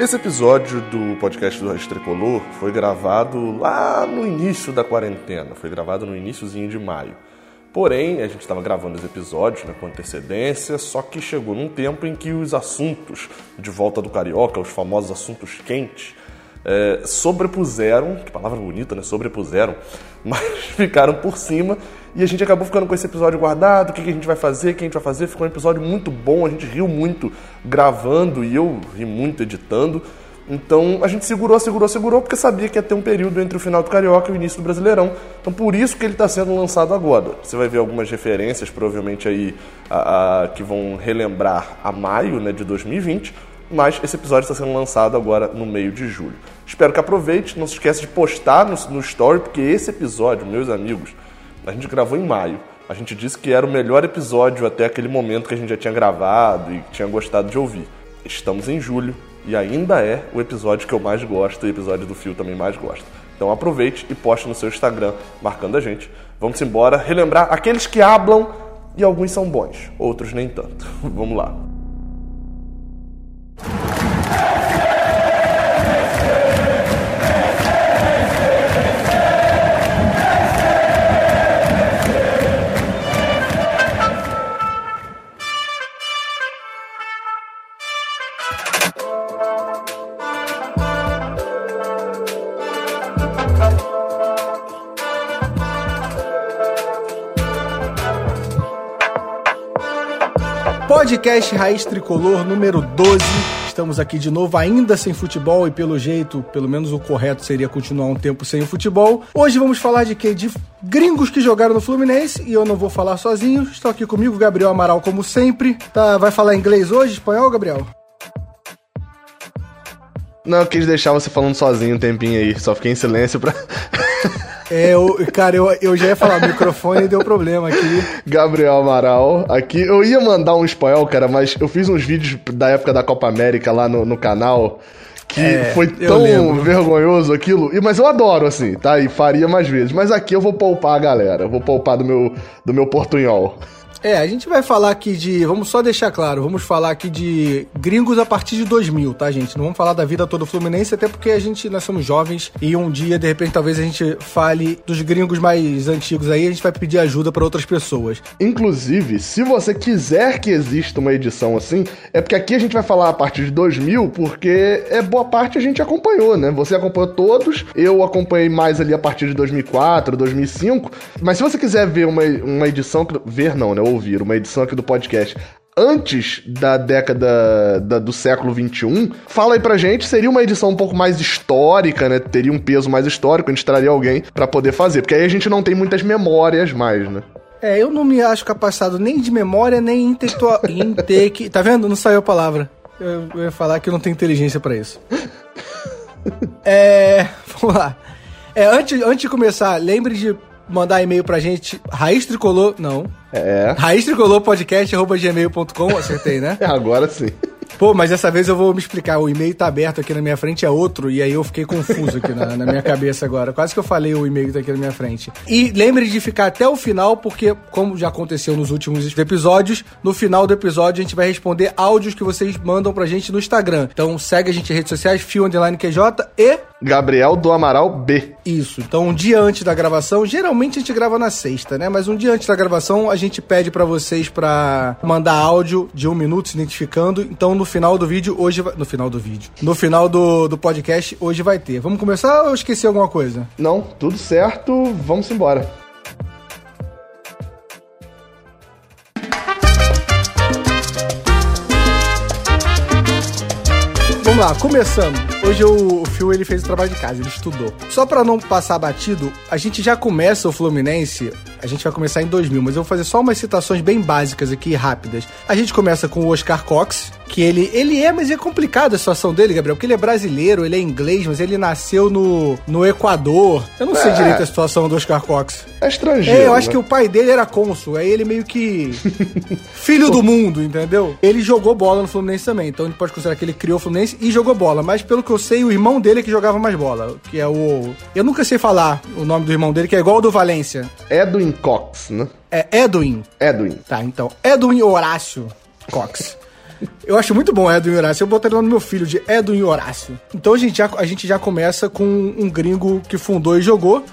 Esse episódio do podcast do Tricolor foi gravado lá no início da quarentena, foi gravado no iníciozinho de maio. Porém, a gente estava gravando os episódios né, com antecedência, só que chegou num tempo em que os assuntos de volta do Carioca, os famosos assuntos quentes, é, sobrepuseram, que palavra bonita, né? Sobrepuseram, mas ficaram por cima e a gente acabou ficando com esse episódio guardado. O que, que a gente vai fazer? O que a gente vai fazer? Ficou um episódio muito bom, a gente riu muito gravando e eu ri muito editando. Então a gente segurou, segurou, segurou, porque sabia que ia ter um período entre o final do Carioca e o início do Brasileirão. Então por isso que ele está sendo lançado agora. Você vai ver algumas referências, provavelmente aí, a, a, que vão relembrar a maio né, de 2020. Mas esse episódio está sendo lançado agora no meio de julho. Espero que aproveite. Não se esqueça de postar no, no story, porque esse episódio, meus amigos, a gente gravou em maio. A gente disse que era o melhor episódio até aquele momento que a gente já tinha gravado e tinha gostado de ouvir. Estamos em julho e ainda é o episódio que eu mais gosto e o episódio do Fio também mais gosto. Então aproveite e poste no seu Instagram marcando a gente. Vamos embora relembrar aqueles que hablam e alguns são bons, outros nem tanto. Vamos lá. Podcast Raiz Tricolor número 12. Estamos aqui de novo, ainda sem futebol e pelo jeito, pelo menos o correto seria continuar um tempo sem o futebol. Hoje vamos falar de quê? De gringos que jogaram no Fluminense e eu não vou falar sozinho. Estou aqui comigo, Gabriel Amaral, como sempre. Tá, vai falar inglês hoje, espanhol, Gabriel? Não, eu quis deixar você falando sozinho um tempinho aí, só fiquei em silêncio pra. É, eu, cara, eu, eu já ia falar, o microfone deu problema aqui. Gabriel Amaral, aqui. Eu ia mandar um espanhol, cara, mas eu fiz uns vídeos da época da Copa América lá no, no canal que é, foi tão vergonhoso aquilo. Mas eu adoro, assim, tá? E faria mais vezes. Mas aqui eu vou poupar a galera. Eu vou poupar do meu, do meu portunhol. É, a gente vai falar aqui de. Vamos só deixar claro, vamos falar aqui de gringos a partir de 2000, tá, gente? Não vamos falar da vida toda Fluminense, até porque a gente, nós somos jovens e um dia, de repente, talvez a gente fale dos gringos mais antigos aí, a gente vai pedir ajuda para outras pessoas. Inclusive, se você quiser que exista uma edição assim, é porque aqui a gente vai falar a partir de 2000, porque é boa parte a gente acompanhou, né? Você acompanhou todos, eu acompanhei mais ali a partir de 2004, 2005, mas se você quiser ver uma, uma edição, ver não, né? Ouvir uma edição aqui do podcast antes da década da, do século 21, fala aí pra gente, seria uma edição um pouco mais histórica, né? Teria um peso mais histórico, a gente traria alguém para poder fazer, porque aí a gente não tem muitas memórias mais, né? É, eu não me acho capacitado nem de memória, nem intelectual. Inte... Tá vendo? Não saiu a palavra. Eu, eu ia falar que eu não tenho inteligência para isso. é. Vamos lá. É, antes, antes de começar, lembre de mandar e-mail pra gente, raiz tricolor, não. É. Raiz tricolor podcast, arroba gmail.com, acertei, né? Agora sim. Pô, mas dessa vez eu vou me explicar. O e-mail tá aberto aqui na minha frente, é outro, e aí eu fiquei confuso aqui na, na minha cabeça agora. Quase que eu falei o e-mail que tá aqui na minha frente. E lembre de ficar até o final, porque, como já aconteceu nos últimos episódios, no final do episódio a gente vai responder áudios que vocês mandam pra gente no Instagram. Então segue a gente nas redes sociais, Fio Underline QJ e. Gabriel do Amaral B. Isso. Então, um dia antes da gravação, geralmente a gente grava na sexta, né? Mas um dia antes da gravação, a gente pede para vocês para mandar áudio de um minuto se identificando. Então, no final do vídeo, hoje vai... No final do vídeo. No final do, do podcast, hoje vai ter. Vamos começar ou eu esqueci alguma coisa? Não, tudo certo. Vamos embora. Vamos lá, começando. Hoje o, Phil ele fez o trabalho de casa, ele estudou. Só para não passar batido, a gente já começa o Fluminense, a gente vai começar em 2000, mas eu vou fazer só umas citações bem básicas aqui, rápidas. A gente começa com o Oscar Cox, que ele, ele é, mas é complicado a situação dele, Gabriel, porque ele é brasileiro, ele é inglês, mas ele nasceu no, no Equador. Eu não é, sei direito a situação do Oscar Cox. É estrangeiro. É, eu acho né? que o pai dele era cônsul, aí ele meio que filho do mundo, entendeu? Ele jogou bola no Fluminense também, então a gente pode considerar que ele criou o Fluminense e jogou bola, mas pelo que eu sei, o irmão dele é que jogava mais bola, que é o... Eu nunca sei falar o nome do irmão dele, que é igual ao do Valência. Edwin Cox, né? É Edwin. Edwin. Tá, então, Edwin Horácio Cox. Eu acho muito bom Edwin Horácio. Eu botaria o nome do meu filho de Edwin Horácio. Então gente, a gente já começa com um gringo que fundou e jogou.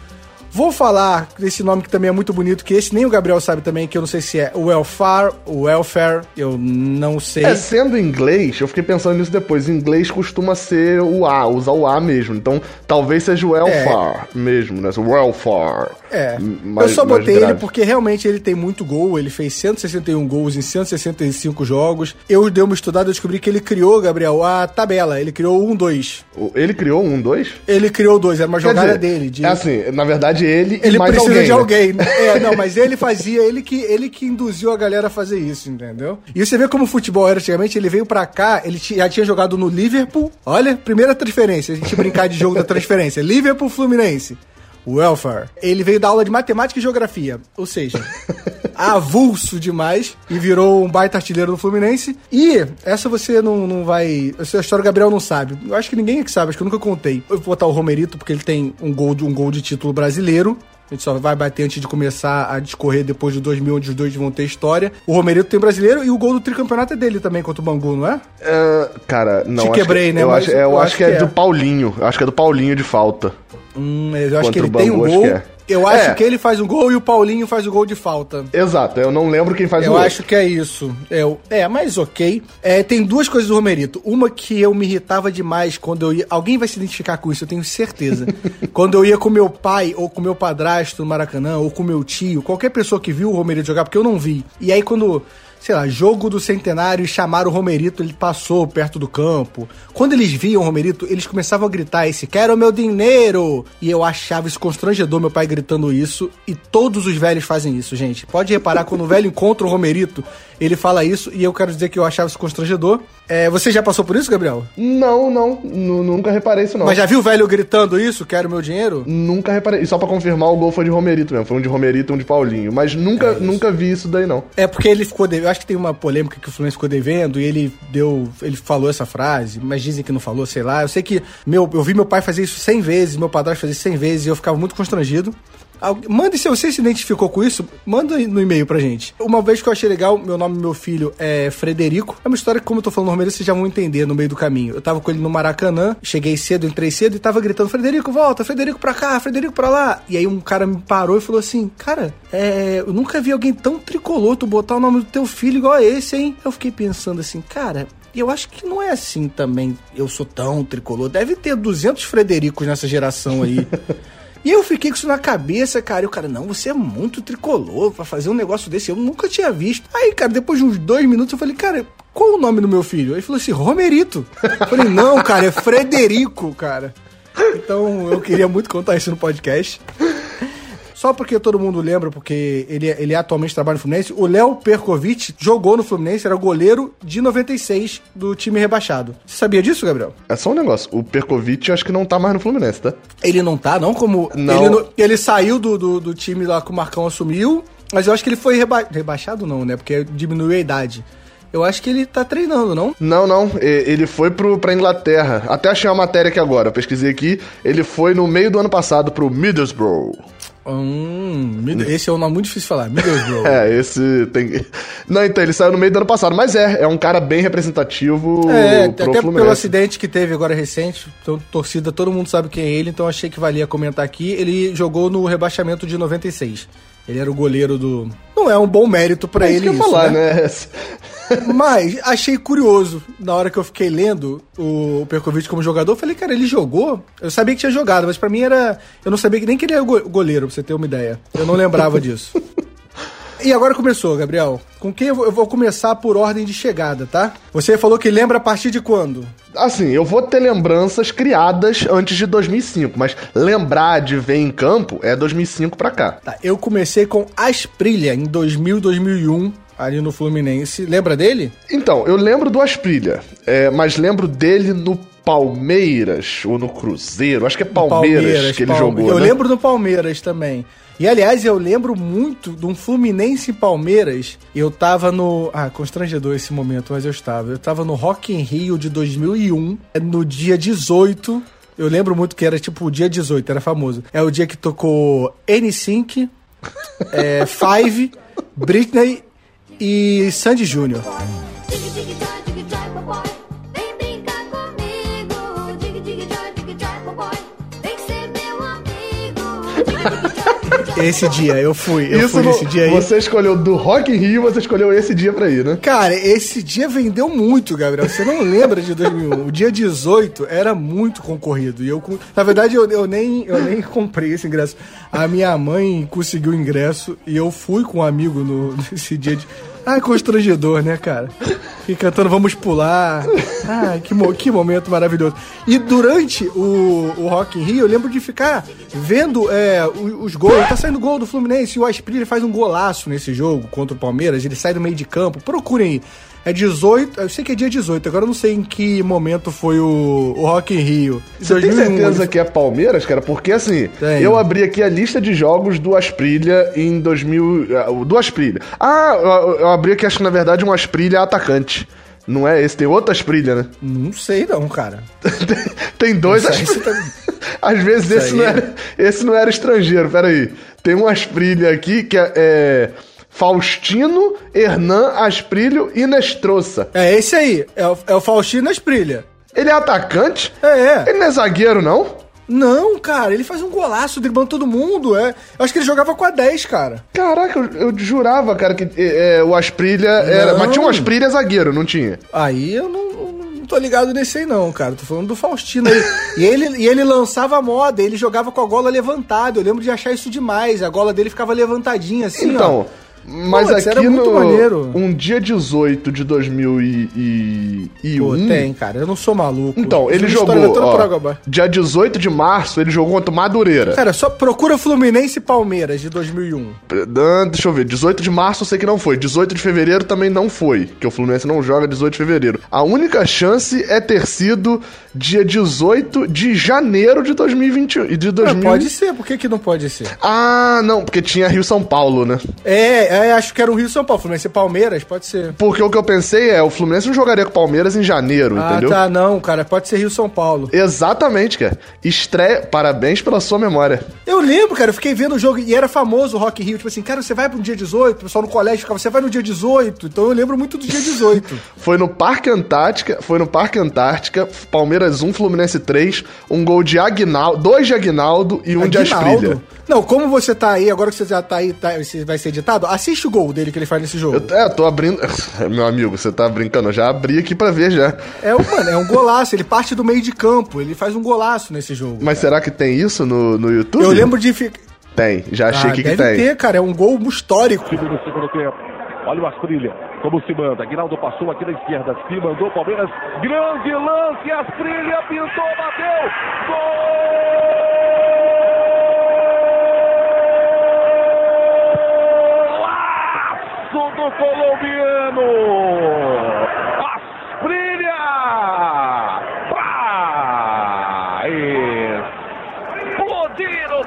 Vou falar desse nome que também é muito bonito, que esse nem o Gabriel sabe também, que eu não sei se é welfare, welfare, eu não sei. É, sendo inglês, eu fiquei pensando nisso depois. Em inglês costuma ser o A, usar o A mesmo. Então, talvez seja o welfare é. mesmo, né? Welfare. É. Mais, eu só botei ele porque realmente ele tem muito gol. Ele fez 161 gols em 165 jogos. Eu dei uma estudada e descobri que ele criou, Gabriel, a tabela. Ele criou um 2. Ele criou um 2? Ele criou dois, era uma Quer jogada dizer, dele. De... É assim, na verdade ele ele precisa alguém, de né? alguém. Né? É, não, mas ele fazia, ele que, ele que induziu a galera a fazer isso, entendeu? E você vê como o futebol era antigamente, ele veio pra cá, ele já tinha jogado no Liverpool. Olha, primeira transferência, a gente brincar de jogo da transferência. Liverpool Fluminense. Welfare. Ele veio da aula de matemática e geografia, ou seja, avulso demais e virou um baita artilheiro do Fluminense. E essa você não, não vai. Essa história o Gabriel não sabe. Eu acho que ninguém aqui sabe, acho que eu nunca contei. Eu vou botar o Romerito porque ele tem um gol de, um gol de título brasileiro. A gente só vai bater antes de começar a discorrer depois de 2000, onde os dois vão ter história. O Romerito tem brasileiro e o gol do tricampeonato é dele também contra o Bangu, não é? Uh, cara, não. Te quebrei, que, né? Eu, acho, eu, eu acho, que, que é, é, do Paulinho. Acho que é do Paulinho de falta. Hum, eu acho que ele tem um gol. É. Eu acho é. que ele faz um gol e o Paulinho faz o gol de falta. Exato, eu não lembro quem faz eu o gol. Eu acho que é isso. Eu, é, mas ok. É, tem duas coisas do Romerito. Uma que eu me irritava demais quando eu ia. Alguém vai se identificar com isso, eu tenho certeza. quando eu ia com meu pai ou com meu padrasto no Maracanã, ou com meu tio, qualquer pessoa que viu o Romerito jogar, porque eu não vi. E aí quando sei lá, jogo do centenário e chamaram o Romerito, ele passou perto do campo. Quando eles viam o Romerito, eles começavam a gritar esse, quero meu dinheiro! E eu achava isso constrangedor, meu pai gritando isso, e todos os velhos fazem isso, gente. Pode reparar, quando o velho encontra o Romerito, ele fala isso, e eu quero dizer que eu achava isso constrangedor. É, você já passou por isso, Gabriel? Não, não, nunca reparei isso não. Mas já viu o velho gritando isso, quero meu dinheiro? Nunca reparei, e só pra confirmar, o gol foi de Romerito mesmo, foi um de Romerito e um de Paulinho, mas nunca, é nunca vi isso daí não. É porque ele ficou, eu acho que tem uma polêmica que o Fluminense ficou devendo e ele deu, ele falou essa frase, mas dizem que não falou, sei lá. Eu sei que meu, eu vi meu pai fazer isso 100 vezes, meu padrasto fazer isso 100 vezes e eu ficava muito constrangido. Mande se você se identificou com isso, manda no e-mail pra gente. Uma vez que eu achei legal, meu nome meu filho é Frederico. É uma história que, como eu tô falando normalmente, vocês já vão entender no meio do caminho. Eu tava com ele no Maracanã, cheguei cedo, entrei cedo e tava gritando: Frederico, volta, Frederico pra cá, Frederico pra lá. E aí um cara me parou e falou assim: Cara, é, eu nunca vi alguém tão tricolor tu botar o nome do teu filho igual a esse, hein? Eu fiquei pensando assim, cara, e eu acho que não é assim também. Eu sou tão tricolor. Deve ter 200 Fredericos nessa geração aí. E eu fiquei com isso na cabeça, cara. E o cara, não, você é muito tricolor pra fazer um negócio desse. Eu nunca tinha visto. Aí, cara, depois de uns dois minutos, eu falei, cara, qual o nome do meu filho? Ele falou assim, Romerito. Eu falei, não, cara, é Frederico, cara. Então, eu queria muito contar isso no podcast. Só porque todo mundo lembra, porque ele, ele atualmente trabalha no Fluminense, o Léo Perkovic jogou no Fluminense, era goleiro de 96 do time rebaixado. Você sabia disso, Gabriel? É só um negócio, o Perkovic acho que não tá mais no Fluminense, tá? Ele não tá, não? Como. Não. Ele, ele saiu do, do, do, time lá que o Marcão assumiu, mas eu acho que ele foi reba rebaixado, não, né? Porque diminuiu a idade. Eu acho que ele tá treinando, não? Não, não. Ele foi pro, pra Inglaterra. Até achei uma matéria aqui agora. pesquisei aqui. Ele foi no meio do ano passado pro Middlesbrough. Hum, esse é um nome muito difícil de falar, Middlesbrough. é, esse tem. Não, então, ele saiu no meio do ano passado, mas é, é um cara bem representativo. É, até Fluminense. pelo acidente que teve agora recente, então, torcida, todo mundo sabe quem é ele, então achei que valia comentar aqui. Ele jogou no rebaixamento de 96. Ele era o goleiro do. Não é um bom mérito para é ele isso, falar, né? né? Mas achei curioso, na hora que eu fiquei lendo o Perkovic como jogador, eu falei, cara, ele jogou? Eu sabia que tinha jogado, mas para mim era. Eu não sabia que nem que ele era goleiro, pra você ter uma ideia. Eu não lembrava disso. E agora começou, Gabriel. Com quem eu vou começar por ordem de chegada, tá? Você falou que lembra a partir de quando? Assim, eu vou ter lembranças criadas antes de 2005, mas lembrar de ver em campo é 2005 pra cá. Tá, eu comecei com Asprilha em 2000, 2001 ali no Fluminense. Lembra dele? Então, eu lembro do Asprilha, é, mas lembro dele no Palmeiras ou no Cruzeiro. Acho que é Palmeiras, Palmeiras que ele Palme... jogou. Eu né? lembro do Palmeiras também. E aliás, eu lembro muito de um Fluminense e Palmeiras. Eu tava no. Ah, constrangedor esse momento, mas eu estava. Eu tava no Rock in Rio de 2001, no dia 18. Eu lembro muito que era tipo o dia 18, era famoso. É o dia que tocou N5, é, Five, Britney e Sandy Júnior. Esse dia, eu fui. Eu Isso fui nesse dia aí. Você escolheu do Rock in Rio, você escolheu esse dia pra ir, né? Cara, esse dia vendeu muito, Gabriel. Você não lembra de 2001. O dia 18 era muito concorrido. E eu, na verdade, eu, eu nem, eu nem comprei esse ingresso. A minha mãe conseguiu o ingresso e eu fui com um amigo no, nesse dia de. Ah, constrangedor, né, cara? E cantando Vamos Pular. Ah, que, mo- que momento maravilhoso. E durante o, o Rock in Rio, eu lembro de ficar vendo é, o- os gols. Tá saindo gol do Fluminense e o Aspiri faz um golaço nesse jogo contra o Palmeiras. Ele sai do meio de campo. Procurem aí. É 18, eu sei que é dia 18, agora eu não sei em que momento foi o, o Rock in Rio. Você tem 2001, certeza ele- que é Palmeiras, cara? Porque assim, eu abri aqui a lista de jogos do Asprilha em 2000. ah, Do Asprilha. Ah, eu, abri aqui, acho que na verdade um Asprilha atacante. Não é esse, tem outro Asprilha, né? Não sei não, cara. tem dois Asprilha. você Às vezes esse não, era, esse não era estrangeiro, peraí. Tem um Asprilha aqui que é. é Faustino, Hernan, Asprilho e Nestroça. É esse aí, é o, é o Faustino Asprilha. Ele é atacante? É, é. Ele não é zagueiro, não? Não, cara, ele faz um golaço driblando todo mundo, é. Eu acho que ele jogava com a 10, cara. Caraca, eu, eu jurava, cara, que é, é, o Asprilha era. Não. Mas tinha um Asprilha zagueiro, não tinha? Aí eu não, não tô ligado nesse aí não, cara. Tô falando do Faustino aí. e, ele, e ele lançava a moda, ele jogava com a gola levantada. Eu lembro de achar isso demais. A gola dele ficava levantadinha assim, ó. Mas Putz, aqui no. maneiro. Um dia 18 de 2001. Pô, tem, cara. Eu não sou maluco. Então, ele jogou. ó, dia 18 de março, ele jogou contra Madureira. Cara, só procura Fluminense e Palmeiras de 2001. Ah, Deixa eu ver, 18 de março eu sei que não foi. 18 de fevereiro também não foi. Que o Fluminense não joga 18 de fevereiro. A única chance é ter sido dia 18 de janeiro de 2021. E de Ah, 2000... pode ser, por que, que não pode ser? Ah, não, porque tinha Rio São Paulo, né? É, é, acho que era o Rio São Paulo. Fluminense e Palmeiras, pode ser. Porque o que eu pensei é, o Fluminense não jogaria com o Palmeiras em janeiro, Ah, entendeu? tá, não, cara. Pode ser Rio São Paulo. Exatamente, cara. Estreia, parabéns pela sua memória. Eu lembro, cara, eu fiquei vendo o jogo e era famoso o Rock Rio. Tipo assim, cara, você vai pro dia 18, o pessoal no colégio ficava, você vai no dia 18. Então eu lembro muito do dia 18. Foi no Parque Antártica, foi no Parque Antártica, Palmeiras 1, Fluminense 3, um gol de Aguinaldo, dois de Aguinaldo e um de Asprilha. Não, como você tá aí, agora que você já tá aí, tá, você vai ser editado, assiste o gol dele que ele faz nesse jogo. Eu, é, eu tô abrindo. Meu amigo, você tá brincando, eu já abri aqui pra ver já. É, um, mano, é um golaço, ele parte do meio de campo, ele faz um golaço nesse jogo. Mas será que tem isso no, no YouTube? Eu lembro de ficar. Tem, já achei Ah, que deve tem. ter, cara, é um gol histórico. No segundo tempo. Olha o Asprilha, como se manda. Aguinaldo passou aqui na esquerda, se mandou Palmeiras. Grande lance, Asprilha pintou, bateu. Golaço colombiano. Asprilha. Vai explodir o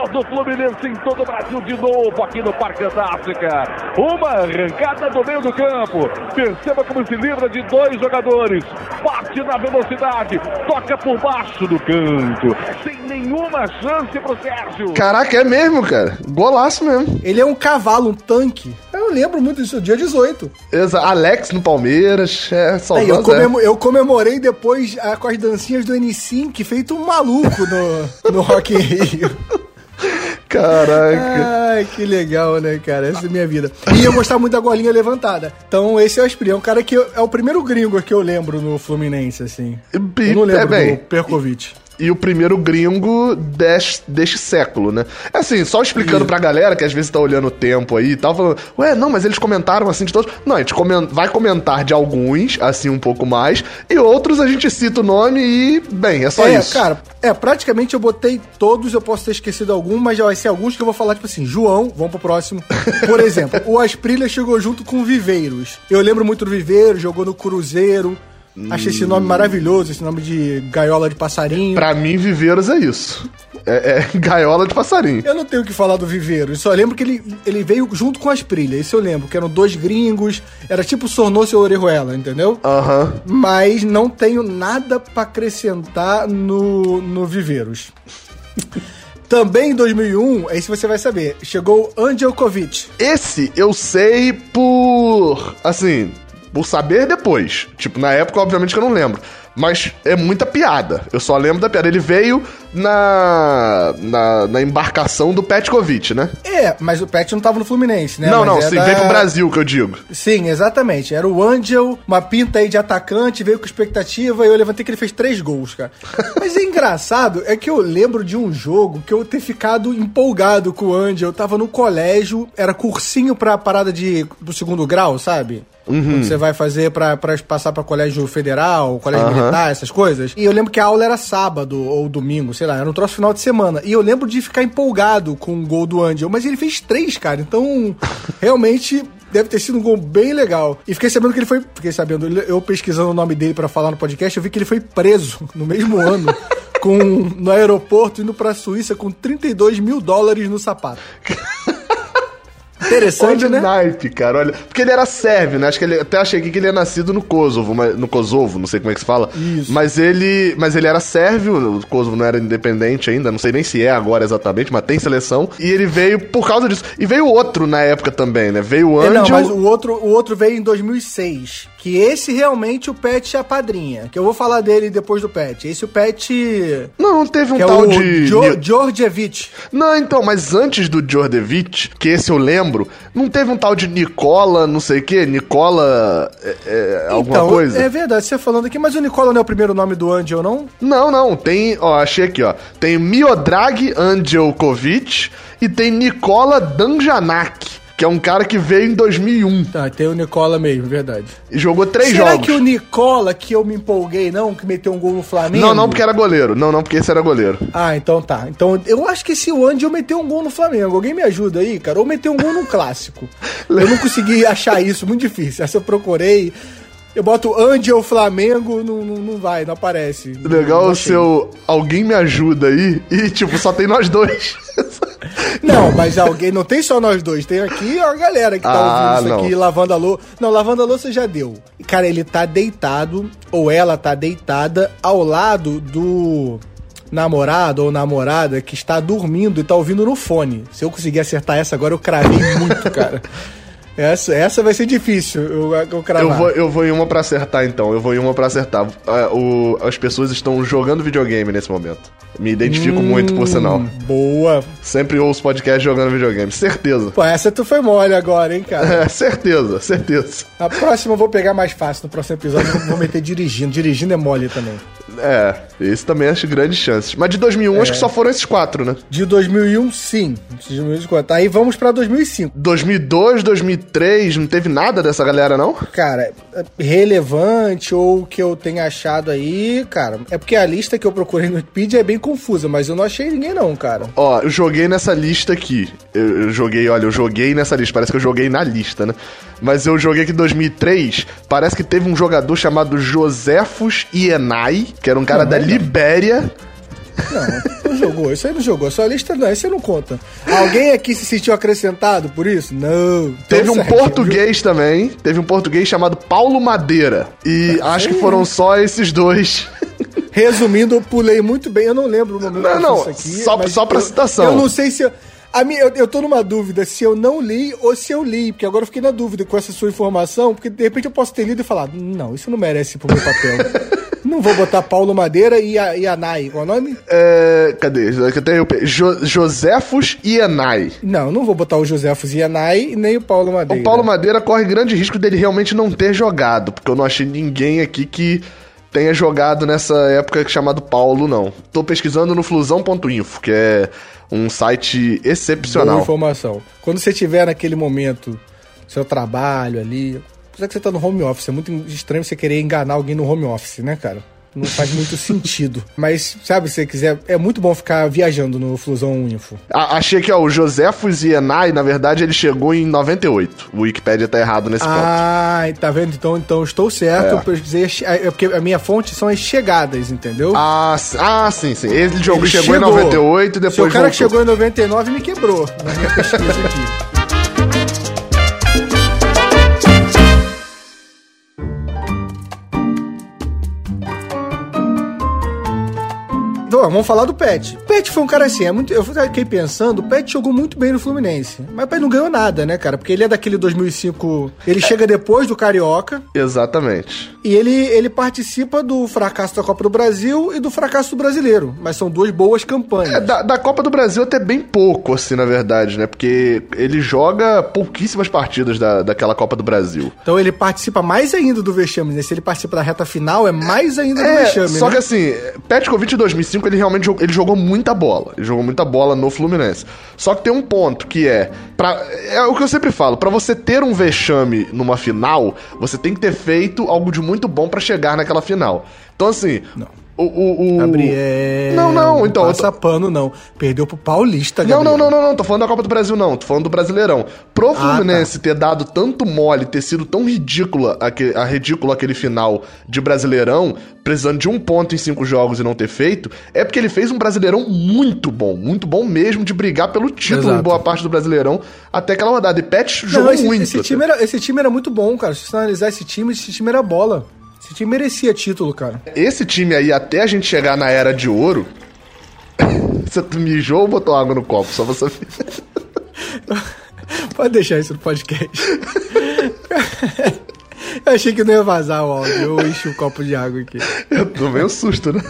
torcedor do Fluminense em todo o Brasil de novo aqui no Parque Antártica. Uma arrancada do meio do campo. Perceba como se livra de dois jogadores. Bate na velocidade, toca por baixo do canto, sem nenhuma chance pro Sérgio. Caraca, é mesmo, cara. Golaço mesmo. Ele é um cavalo, um tanque. Eu lembro muito disso, dia 18. Exa Alex no Palmeiras, é só Aí, eu, comemo- eu comemorei depois ah, com as dancinhas do N5, feito um maluco no, no Rock in Rio. Caraca. Ai, que legal, né, cara? Essa é a minha vida. E eu gostava muito da golinha levantada. Então, esse é o Aspiri. É um cara que eu- é o primeiro gringo que eu lembro no Fluminense, assim. Eu não é lembro bem. do Perkovic. E o primeiro gringo des- deste século, né? É Assim, só explicando pra galera que às vezes tá olhando o tempo aí e tal, falando, ué, não, mas eles comentaram assim de todos. Não, a gente vai comentar de alguns, assim, um pouco mais, e outros a gente cita o nome e, bem, é só é, isso. cara, é, praticamente eu botei todos, eu posso ter esquecido algum, mas já vai ser alguns que eu vou falar, tipo assim, João, vamos pro próximo. Por exemplo, o Asprilha chegou junto com o Viveiros. Eu lembro muito do Viveiros, jogou no Cruzeiro. Achei esse nome maravilhoso, esse nome de gaiola de passarinho. Pra mim, Viveiros é isso. É, é gaiola de passarinho. Eu não tenho o que falar do Viveiro, eu só lembro que ele, ele veio junto com as Prilhas, isso eu lembro, que eram dois gringos, era tipo Sornoso e Orejuela, entendeu? Aham. Mas não tenho nada pra acrescentar no, no Viveiros. Também em 2001, aí você vai saber, chegou Angelkovic. Esse eu sei por. Assim, por saber depois. Tipo, na época, obviamente que eu não lembro. Mas é muita piada. Eu só lembro da piada. Ele veio na, na, na embarcação do Petkovic, né? É, mas o Pet não tava no Fluminense, né? não, Mas não, é sim, da- veio pro Brasil que eu digo. Sim, exatamente. Era o Angel, uma pinta aí de atacante, veio com expectativa e eu levantei que ele fez três gols, cara. Mas é engraçado, é que eu lembro de um jogo que eu ter ficado empolgado com o Angel. Eu tava no colégio, era cursinho pra parada de, do segundo grau, sabe? Quando você vai fazer pra, pra passar pra colégio federal, colégio Aham. militar, essas coisas. E eu lembro que a aula era sábado ou domingo, sei lá, era um troço final de semana. E eu lembro de ficar empolgado com o gol do Angel, mas ele fez três, cara. Então, realmente. Deve ter sido um gol bem legal. E fiquei sabendo que ele foi. Fiquei sabendo, eu pesquisando o nome dele pra falar no podcast, eu vi que ele foi preso no mesmo ano. Com, no aeroporto, indo pra Suíça com 32 mil dólares no sapato. Interessante, Olha o né? naipe, cara, olha. Porque ele era sérvio, né? Acho que ele até achei aqui que ele é nascido no Kosovo, mas, no Kosovo, não sei como é que se fala. Isso. Mas ele, mas ele era sérvio, o Kosovo não era independente ainda, não sei nem se é agora exatamente, mas tem seleção. E ele veio por causa disso. E veio outro na época também, né? Veio o É, Angel. não, mas o outro, o outro veio em 2006. Que esse realmente o Pet é a padrinha. Que eu vou falar dele depois do Pet. Esse o Pet. Não, não teve um é tal o de. Jo- Djordjevic. Não, então, mas antes do Djordjevic, que esse eu lembro, não teve um tal de Nicola, não sei o quê? Nicola. É, é, alguma então, coisa? É verdade, você falando aqui, mas o Nicola não é o primeiro nome do Angel, não? Não, não, tem, ó, achei aqui, ó. Tem Miodrag Angelkovic e tem Nicola Danjanak, que é um cara que veio em 2001 Tá, tem o Nicola mesmo, verdade. e jogou três Será jogos. que o Nicola, que eu me empolguei, não? Que meteu um gol no Flamengo? Não, não, porque era goleiro. Não, não, porque esse era goleiro. Ah, então tá. Então eu acho que esse Angel meteu um gol no Flamengo. Alguém me ajuda aí, cara? Ou meteu um gol no clássico. Eu não consegui achar isso, muito difícil. Essa eu procurei. Eu boto Angel Flamengo, não, não, não vai, não aparece. Legal não o seu. Alguém me ajuda aí e, tipo, só tem nós dois. Não, mas alguém, não tem só nós dois, tem aqui a galera que tá Ah, ouvindo isso não. aqui, lavando a louça. Não, lavando a louça já deu. Cara, ele tá deitado, ou ela tá deitada, ao lado do namorado ou namorada que está dormindo e tá ouvindo no fone. Se eu conseguir acertar essa agora, eu cravei muito, cara. Essa, essa vai ser difícil, eu, eu cravar. Eu vou, eu vou em uma pra acertar, então. Eu vou em uma pra acertar. Ah, o- as pessoas estão jogando videogame nesse momento. Me identifico muito, por sinal. Hum, Boa. Sempre ouço podcast jogando videogame. Certeza. Pô, essa tu foi mole agora, hein, cara. É, certeza, certeza. A próxima eu vou pegar mais fácil. No próximo episódio eu vou meter dirigindo. Dirigindo é mole também. É, esse também acho grandes chances. Mas de 2001 acho que só foram esses quatro, né? De 2001, sim. De 2004. Aí vamos pra 2005. 2002, 2003, não teve nada dessa galera, não? Cara, relevante ou que eu tenha achado aí, cara, é porque a lista que eu procurei no Wikipedia é bem confusa, mas eu não achei ninguém não, cara. Ó, eu joguei nessa lista aqui. Eu, eu joguei, olha, eu joguei nessa lista. Parece que eu joguei na lista, né? Mas eu joguei aqui em 2003. Parece que teve um jogador chamado Josefus Ienai, que era um cara Não, da não. Libéria. Não, não jogou, isso aí não jogou. Sua lista não, isso aí não conta. Alguém aqui se sentiu acrescentado por isso? Não. Teve um segue. português também. Teve um português chamado Paulo Madeira. E acho que foram só esses dois. Resumindo, eu pulei muito bem, eu não lembro o momento Não, não, aqui. só- só pra eu- citação. Eu não sei se. Eu, a minha, eu, eu tô numa dúvida se eu não li ou se eu li, porque agora eu fiquei na dúvida com essa sua informação, porque de repente eu posso ter lido e falado, não, isso não merece pro meu papel. não vou botar Paulo Madeira e a, e a Nai, qual é o nome? É, cadê? Até eu Jo- Josefus Ienai. Não, não vou botar o Josefos e a Nai e nem o Paulo Madeira. O Paulo Madeira corre grande risco dele realmente não ter jogado, porque eu não achei ninguém aqui que tenha jogado nessa época chamado Paulo, não. Tô pesquisando no flusão.info, que é um site Boa excepcional. informação. Quando você tiver naquele momento, seu trabalho ali. Apesar que você tá no home office, é muito estranho você querer enganar alguém no home office, né, cara? Não faz muito sentido. Mas, sabe, se você quiser, é muito bom ficar viajando no Flusão Info. A- achei que ó, o Josefus Ienai, na verdade, ele chegou em 98. O Wikipedia tá errado nesse ponto. Ah, tá vendo? Então, então estou certo. É. Pesquisei, as- é porque a minha fonte são as chegadas, entendeu? Ah, ah, sim, sim. Ele Ele chegou, em 98 e depois Seu cara que voltou. chegou em 99 me quebrou na minha pesquisa aqui. Vamos falar do Pet. O Pet foi um cara assim, é muito, eu fiquei pensando, o Pet jogou muito bem no Fluminense. Mas o Pet não ganhou nada, né, cara? Porque ele é daquele 2005, ele chega depois do Carioca. Exatamente. E ele, ele participa do fracasso da Copa do Brasil e do fracasso do Brasileiro. Mas são duas boas campanhas. É, da, da Copa do Brasil até bem pouco, assim, na verdade, né? Porque ele joga pouquíssimas partidas da, daquela Copa do Brasil. Então ele participa mais ainda do vexame, né? Se ele participa da reta final, é mais ainda do É, vexame, só né? que assim, Petkovic em 2005, ele realmente jogou, ele jogou muita bola. Ele jogou muita bola no Fluminense. Só que tem um ponto que é, pra, é o que eu sempre falo, pra você ter um vexame numa final, você tem que ter feito algo de muito bom pra chegar naquela final. Então assim, o, o, o- Gabriel. Não, não, então, Passa tô- pano, não. Perdeu pro Paulista, Não, Gabriel. não, não, não, não, tô falando da Copa do Brasil, não. Tô falando do Brasileirão. Pro Ah, Fluminense ter dado tanto mole, ter sido tão ridícula, aque- a ridículo aquele final de Brasileirão, precisando de um ponto em cinco jogos e não ter feito, é porque ele fez um Brasileirão muito bom, muito bom mesmo, de brigar pelo título Exato. em boa parte do Brasileirão até aquela rodada. E Pet jogou Não, esse, muito. esse time era, esse time era muito bom, cara. Se você analisar esse time, esse time era bola. Esse time merecia título, cara. Esse time aí, até a gente chegar na Era de Ouro. Você mijou ou botou água no copo? Só você. Pode deixar isso no podcast. Eu achei que não ia vazar o áudio. Eu enchi um copo de água aqui. Eu tomei um susto, né?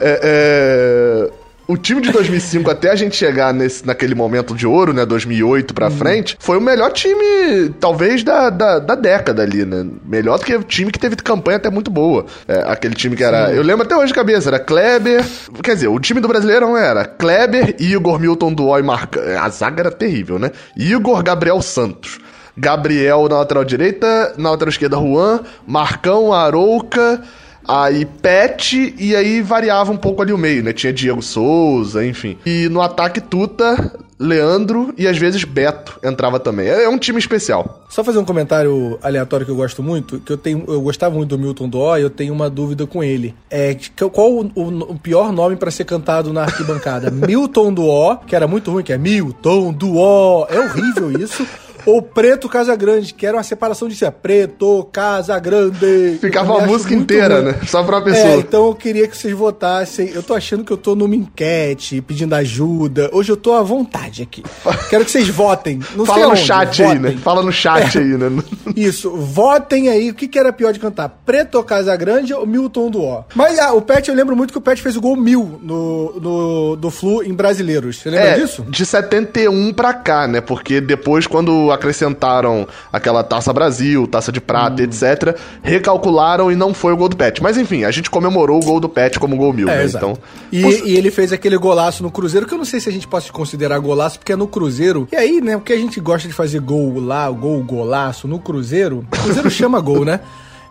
É, é, O time de 2005 até a gente chegar nesse, naquele momento de ouro, né? 2008 pra frente, foi o melhor time, talvez, da, da, da década ali, né? Melhor do que o time que teve campanha até muito boa. É, aquele time que era. Eu lembro até hoje de cabeça, era Kleber. Quer dizer, o time do Brasileirão era Kleber, Igor, Milton Duó e Marca. A zaga era terrível, né? Igor, Gabriel Santos. Gabriel na lateral direita, na lateral esquerda Juan, Marcão, Arouca, aí Pet, e aí variava um pouco ali o meio, né? Tinha Diego Souza, enfim. E no ataque Tuta, Leandro e às vezes Beto entrava também. É é um time especial. Só fazer um comentário aleatório que eu gosto muito, que eu tenho, eu gostava muito do Milton Dó e eu tenho uma dúvida com ele. É qual o, o- pior nome pra ser cantado na arquibancada? Milton Duó, que era muito ruim, que é Milton Duó. É horrível isso. Ou Preto Casagrande, que era uma separação de si, Preto Casagrande. Ficava Eu a música inteira, ruim. né? Só pra uma pessoa. É, então eu queria que vocês votassem. Eu tô achando que eu tô numa enquete, pedindo ajuda. Hoje eu tô à vontade aqui. Quero que vocês votem. Não Fala no aonde, chat aí, né? votem. Fala no chat É. aí, né? Isso, votem aí. O que, que era pior de cantar? Preto Casagrande ou Milton Duó? Mas ah, o Pet, eu lembro muito que o Pet fez o gol mil no, no, do Flu em Brasileiros. Você lembra É, disso? de 71 pra cá, né? Porque depois, quando acrescentaram aquela Taça Brasil, Taça de Hum. Prata, etc., recalcularam e não foi o gol do Pet. Mas enfim, a gente comemorou o gol do Pet como gol mil, É, né? exato. Então, E, e ele fez aquele golaço no Cruzeiro, que eu não sei se a gente pode considerar golaço, porque é no Cruzeiro. E aí, né, porque a gente gosta de fazer gol lá, gol, golaço no Cruzeiro. O Cruzeiro chama gol, né?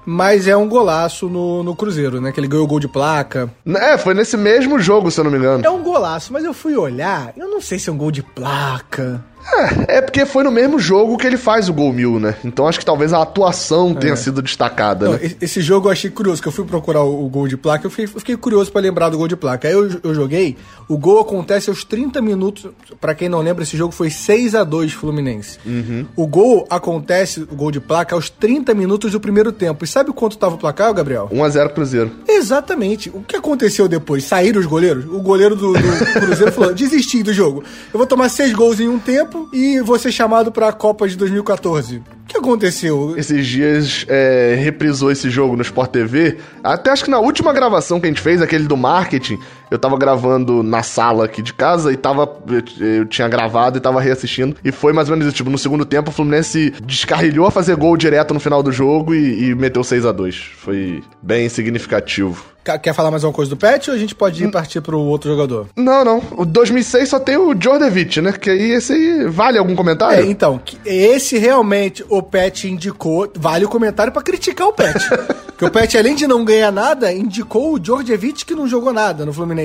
Mas é um golaço no, no Cruzeiro, né? Que ele ganhou gol de placa. É, foi nesse mesmo jogo, se eu não me engano. É um golaço, mas eu fui olhar, eu não sei se é um gol de placa. É, é porque foi no mesmo jogo que ele faz o gol mil, né? Então acho que talvez a atuação tenha sido destacada, É. Não, né? esse jogo eu achei curioso, que eu fui procurar o, gol de placa, eu fiquei, eu fiquei curioso pra lembrar do gol de placa. Aí eu, eu joguei, o gol acontece aos 30 minutos, pra quem não lembra, esse jogo foi 6 a 2 Fluminense. Uhum. O gol acontece, o gol de placa, aos 30 minutos do primeiro tempo. E sabe quanto tava o placar, Gabriel? 1x0 Cruzeiro. Exatamente. O que aconteceu depois? Saíram os goleiros? O goleiro do, do Cruzeiro falou: desisti do jogo. Eu vou tomar seis gols em um tempo e vou ser chamado pra Copa de 2014. O que aconteceu? Esses dias é, reprisou esse jogo no Sport TV. Até acho que na última gravação que a gente fez, aquele do marketing, eu tava gravando na sala aqui de casa e tava. Eu, eu tinha gravado e tava reassistindo. E foi mais ou menos isso. Tipo, no segundo tempo, o Fluminense descarrilhou a fazer gol direto no final do jogo e, e meteu 6 a 2 Foi bem significativo. Quer falar mais uma coisa do Pet ou a gente pode ir partir pro outro jogador? Não, não. O 2006 só tem o Djordjevic, né? Que aí esse aí vale algum É, comentário? então, que esse realmente o Pet indicou, vale o comentário pra criticar o Pet. que o Pet, além de não ganhar nada, indicou o Djordjevic que não jogou nada no Fluminense.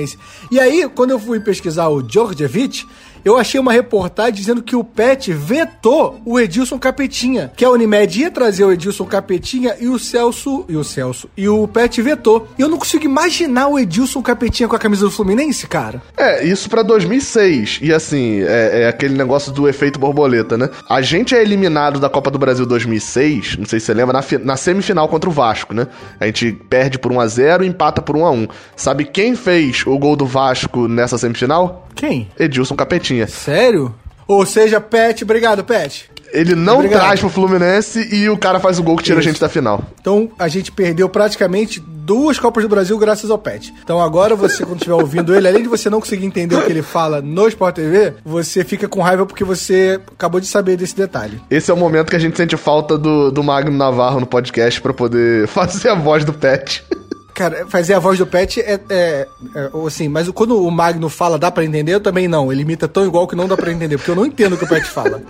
E aí, quando eu fui pesquisar o Djordjevic, eu achei uma reportagem dizendo que o Pet vetou o Edilson Capetinha, que a Unimed ia trazer o Edilson Capetinha e o Celso, e o Celso, e o Pet vetou. E eu não consigo imaginar o Edilson Capetinha com a camisa do Fluminense, cara. É, isso pra 2006. E assim, é, é aquele negócio do efeito borboleta, né? A gente é eliminado da Copa do Brasil 2006, não sei se você lembra, na, na semifinal contra o Vasco, né? né? A gente perde por 1 a 0 e empata por 1 a 1 Sabe quem fez o gol do Vasco nessa semifinal? Quem? Edilson Capetinha. Sério? Ou seja, Pet, obrigado, Pet. Ele não Obrigado. traz pro Fluminense e o cara faz o gol que tira Isso. a gente da final. Então a gente perdeu praticamente duas Copas do Brasil graças ao Pet. Então agora você, quando estiver ouvindo ele, além de você não conseguir entender o que ele fala no Sport TV, você fica com raiva porque você acabou de saber desse detalhe. Esse é o momento que a gente sente falta do, do Magno Navarro no podcast pra poder fazer a voz do Pet. Cara, fazer a voz do Pet é, é, é, assim, mas quando o Magno fala, dá pra entender? Eu também não. Ele imita tão igual que não dá pra entender, porque eu não entendo o que o Pet fala.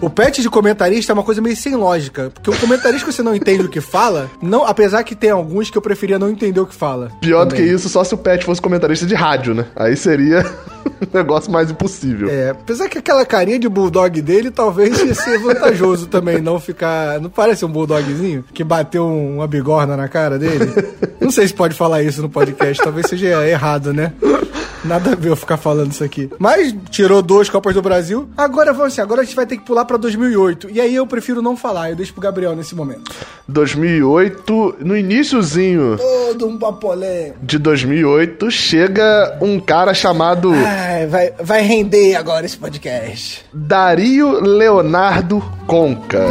O Pet de comentarista é uma coisa meio sem lógica, porque o comentarista que você não entende o que fala, não, apesar que tem alguns que eu preferia não entender o que fala. Pior do que Também. isso, só se o Pet fosse comentarista de rádio, né? Aí seria um negócio mais impossível. É, apesar que aquela carinha de bulldog dele talvez ia ser vantajoso também, não ficar. Não parece um bulldogzinho que bateu um- uma bigorna na cara dele? Não sei se pode falar isso no podcast, talvez seja errado, né? Nada a ver eu ficar falando isso aqui. Mas tirou duas Copas do Brasil. Agora vamos assim, agora a gente vai ter que pular pra 2008. E aí eu prefiro não falar, eu deixo pro Gabriel nesse momento. 2008, no iníciozinho Todo um papolé. de 2008, chega um cara chamado Ai, vai, vai render agora esse podcast. Dario Leonardo Conca.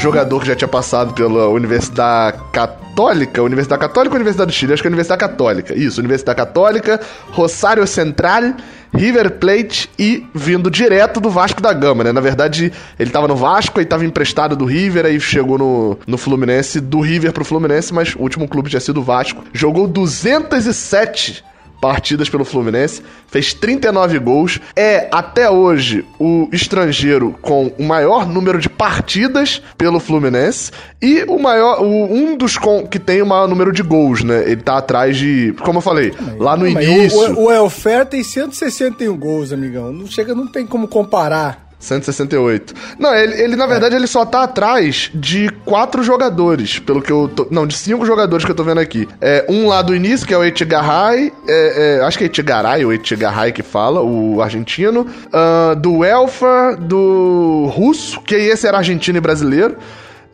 Jogador que já tinha passado pela Universidade Católica, Universidade Católica ou Universidade do Chile? Acho que é Universidade Católica. Isso, Universidade Católica, Rosário Central, River Plate e vindo direto do Vasco da Gama, né? Na verdade, ele tava no Vasco, aí tava emprestado do River, aí chegou no, no Fluminense, do River pro Fluminense, mas o último clube tinha sido o Vasco. Jogou 207 partidas pelo Fluminense, fez 39 gols, é até hoje o estrangeiro com o maior número de partidas pelo Fluminense e o maior, o- um dos com, que tem o maior número de gols, né? Ele tá atrás de, como eu falei, lá no início, O, o, o Elfer tem 161 gols, amigão. Não chega, não tem como comparar. 168. Não, ele, ele, na verdade ele só tá atrás de quatro jogadores, pelo que eu tô, não, de cinco jogadores que eu tô vendo aqui. É, um lá do início, que é o Etigaray, é, é, acho que é Etigaray ou Etigaray que fala, o argentino. Ah, do Elfa, do Russo, que esse era argentino e brasileiro.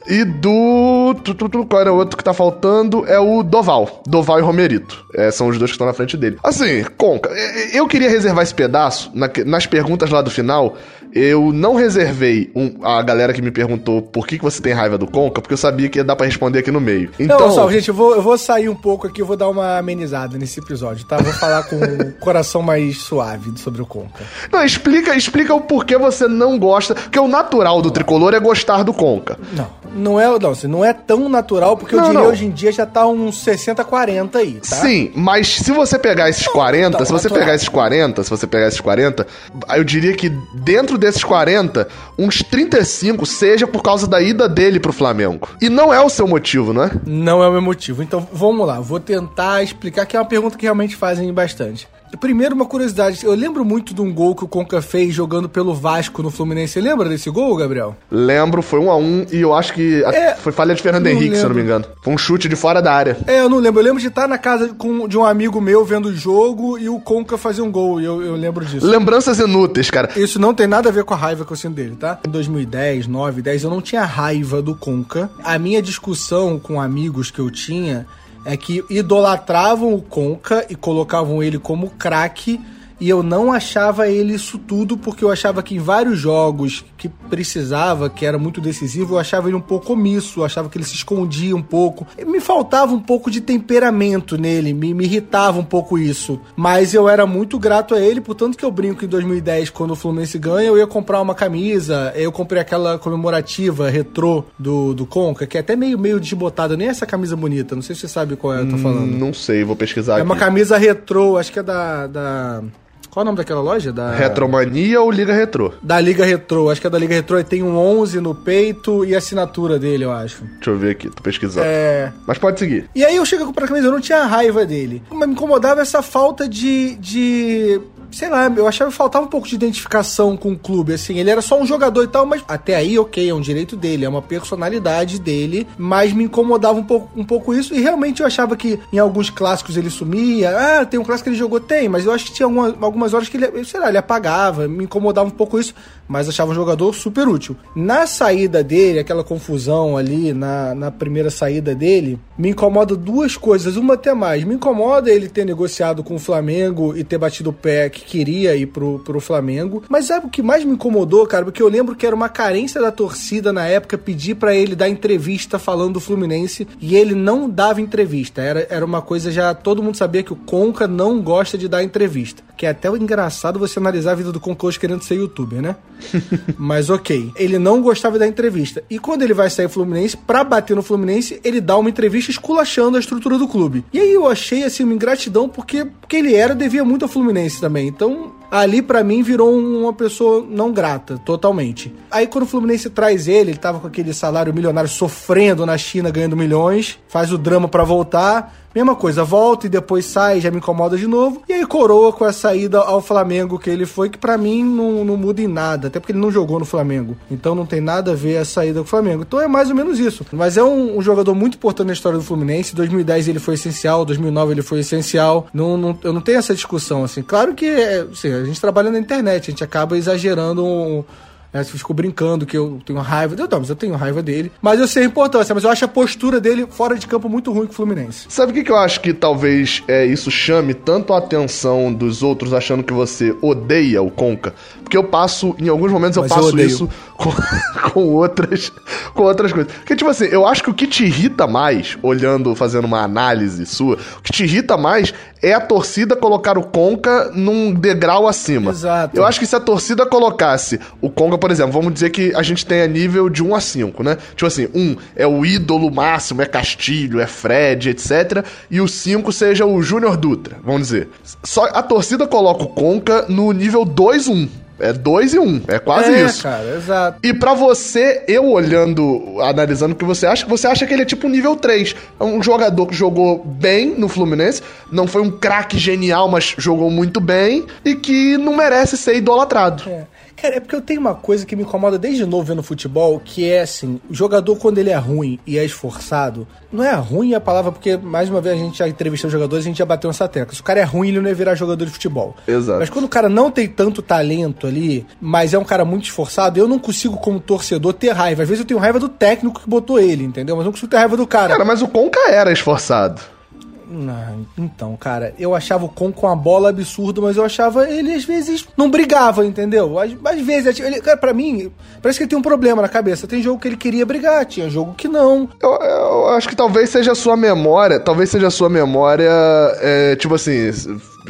E do. tu, tu, tu, Qual era o outro que tá faltando? É o Doval. Doval e Romerito. É, são os dois que estão na frente dele. Assim, Conca, é, eu queria reservar esse pedaço na- nas perguntas lá do final. Eu não reservei um- a galera que me perguntou por que, que você tem raiva do Conca, porque eu sabia que ia dar pra responder aqui no meio. Então. Não, só, gente, eu vou, eu vou sair um pouco aqui, eu vou dar uma amenizada nesse episódio, tá? Vou falar com o coração mais suave sobre o Conca. Não, explica, explica o porquê você não gosta. Porque o natural do tricolor é gostar do Conca. Não, não é, não, assim, não é tão natural, porque eu Não, diria não. hoje em dia já tá uns 60, 40 aí, tá? Sim, mas se você pegar esses 40, então, se você natural. pegar esses 40, se você pegar esses 40, eu diria que dentro desses 40, uns 35 seja por causa da ida dele pro Flamengo. E não é o seu motivo, não é? Não é o meu motivo. Então, vamos lá. Vou tentar explicar, que é uma pergunta que realmente fazem bastante. Primeiro, uma curiosidade. Eu lembro muito de um gol que o Conca fez jogando pelo Vasco no Fluminense. Você lembra desse gol, Gabriel? Lembro, foi um a um e eu acho que É, foi falha de Fernando Henrique, se eu não me lembro. engano. Foi um chute de fora da área. É, eu não lembro. Eu lembro de estar na casa com, de um amigo meu vendo o jogo e o Conca fazer um gol. E eu, eu lembro disso. Lembranças inúteis, cara. Isso não tem nada a ver com a raiva que eu sinto dele, tá? Em 2010, 9, 10, eu não tinha raiva do Conca. A minha discussão com amigos que eu tinha é que idolatravam o Conca e colocavam ele como craque. E eu não achava ele isso tudo, porque eu achava que em vários jogos que precisava, que era muito decisivo, eu achava ele um pouco omisso, eu achava que ele se escondia um pouco. Me faltava um pouco de temperamento nele, me, me irritava um pouco isso. Mas eu era muito grato a ele, portanto que eu brinco que em 2010, quando o Fluminense ganha, eu ia comprar uma camisa, eu comprei aquela comemorativa retrô do, do Conca, que é até meio, meio desbotada, nem essa camisa bonita, não sei se você sabe qual é eu tô falando. Não sei, vou pesquisar É uma aqui. camisa retrô, acho que é da. da... Qual é o nome daquela loja? Da... Retromania ou Liga Retrô? Da Liga Retrô, acho que é da Liga Retrô, e tem um 11 no peito e a assinatura dele, eu acho. Deixa eu ver aqui, tô pesquisando. É. Mas pode seguir. E aí eu chego a comprar a camisa, eu não tinha raiva dele. Mas me incomodava essa falta de. de. Sei lá, eu achava que faltava um pouco de identificação com o clube, assim. Ele era só um jogador e tal, mas até aí, ok, é um direito dele, é uma personalidade dele, mas me incomodava um pouco, um pouco isso. E realmente eu achava que em alguns clássicos ele sumia. Ah, tem um clássico que ele jogou? Tem, mas eu acho que tinha alguma- algumas horas que ele, sei lá, ele apagava, me incomodava um pouco isso. Mas achava um jogador super útil. Na saída dele, aquela confusão ali, na, na primeira saída dele, me incomoda duas coisas, uma até mais. Me incomoda ele ter negociado com o Flamengo e ter batido o pé que queria ir pro, pro Flamengo. Mas sabe o que mais me incomodou, cara? Porque eu lembro que era uma carência da torcida na época pedir para ele dar entrevista falando do Fluminense e ele não dava entrevista. Era, era uma coisa já. Todo mundo sabia que o Conca não gosta de dar entrevista. Que é até engraçado você analisar a vida do Conca hoje querendo ser youtuber, né? Mas ok. Ele não gostava da entrevista. E quando ele vai sair Fluminense, pra bater no Fluminense, ele dá uma entrevista esculachando a estrutura do clube. E aí eu achei assim uma ingratidão porque, porque ele era, devia muito ao Fluminense também. Então ali para mim virou uma pessoa não grata, totalmente. Aí quando o Fluminense traz ele, ele tava com aquele salário milionário sofrendo na China, ganhando milhões, faz o drama para voltar, mesma coisa, volta e depois sai, já me incomoda de novo. E aí coroa com a saída ao Flamengo que ele foi, que para mim não, não muda em nada, até porque ele não jogou no Flamengo. Então não tem nada a ver a saída com o Flamengo. Então é mais ou menos isso. Mas é um, um jogador muito importante na história do Fluminense. 2010 ele foi essencial, 2009 ele foi essencial. Não, não, eu não tenho essa discussão assim. Claro que assim, a gente trabalha na internet, a gente acaba exagerando um, né? Você ficou brincando que eu tenho raiva. Eu, não, mas eu tenho raiva dele. Mas eu sei a importância, mas eu acho a postura dele fora de campo muito ruim com o Fluminense. Sabe o que, que eu acho que talvez é, isso chame tanto a atenção dos outros achando que você odeia o Conca? Porque eu passo, em alguns momentos mas eu passo eu isso com, com, outras com outras coisas. Porque, tipo assim, eu acho que o que te irrita mais, olhando, fazendo uma análise sua, o que te irrita mais é a torcida colocar o Conca num degrau acima. Exato. Eu acho que se a torcida colocasse o Conca, por exemplo, vamos dizer que a gente tenha nível de 1 a 5, né? Tipo assim, 1 é o ídolo máximo, é Castilho, é Fred, etc. E o 5 seja o Júnior Dutra, vamos dizer. Só a torcida coloca o Conca no nível 2 1. É 2 e 1, um, é quase é, isso. cara, exato. E para você, eu olhando, analisando o que você acha, você acha que ele é tipo nível 3. É um jogador que jogou bem no Fluminense, não foi um craque genial, mas jogou muito bem e que não merece ser idolatrado. É. Cara, é porque eu tenho uma coisa que me incomoda desde novo vendo futebol, que é assim, o jogador quando ele é ruim e é esforçado, não é ruim a palavra, porque mais uma vez a gente já entrevistou jogadores, a gente já bateu nessa tecla. Se o cara é ruim, ele não é virar jogador de futebol. Exato. Mas quando o cara não tem tanto talento ali, mas é um cara muito esforçado, eu não consigo, como torcedor, ter raiva. Às vezes eu tenho raiva do técnico que botou ele, entendeu? Mas não consigo ter raiva do cara. Cara, mas o Conca era esforçado. Então, cara, eu achava o Con com a bola absurdo, mas eu achava ele às vezes não brigava, entendeu? Às, às vezes, ele, cara, pra mim, parece que ele tem um problema na cabeça. Tem jogo que ele queria brigar, tinha jogo que não. Eu, eu acho que talvez seja a sua memória, talvez seja a sua memória, é, tipo assim,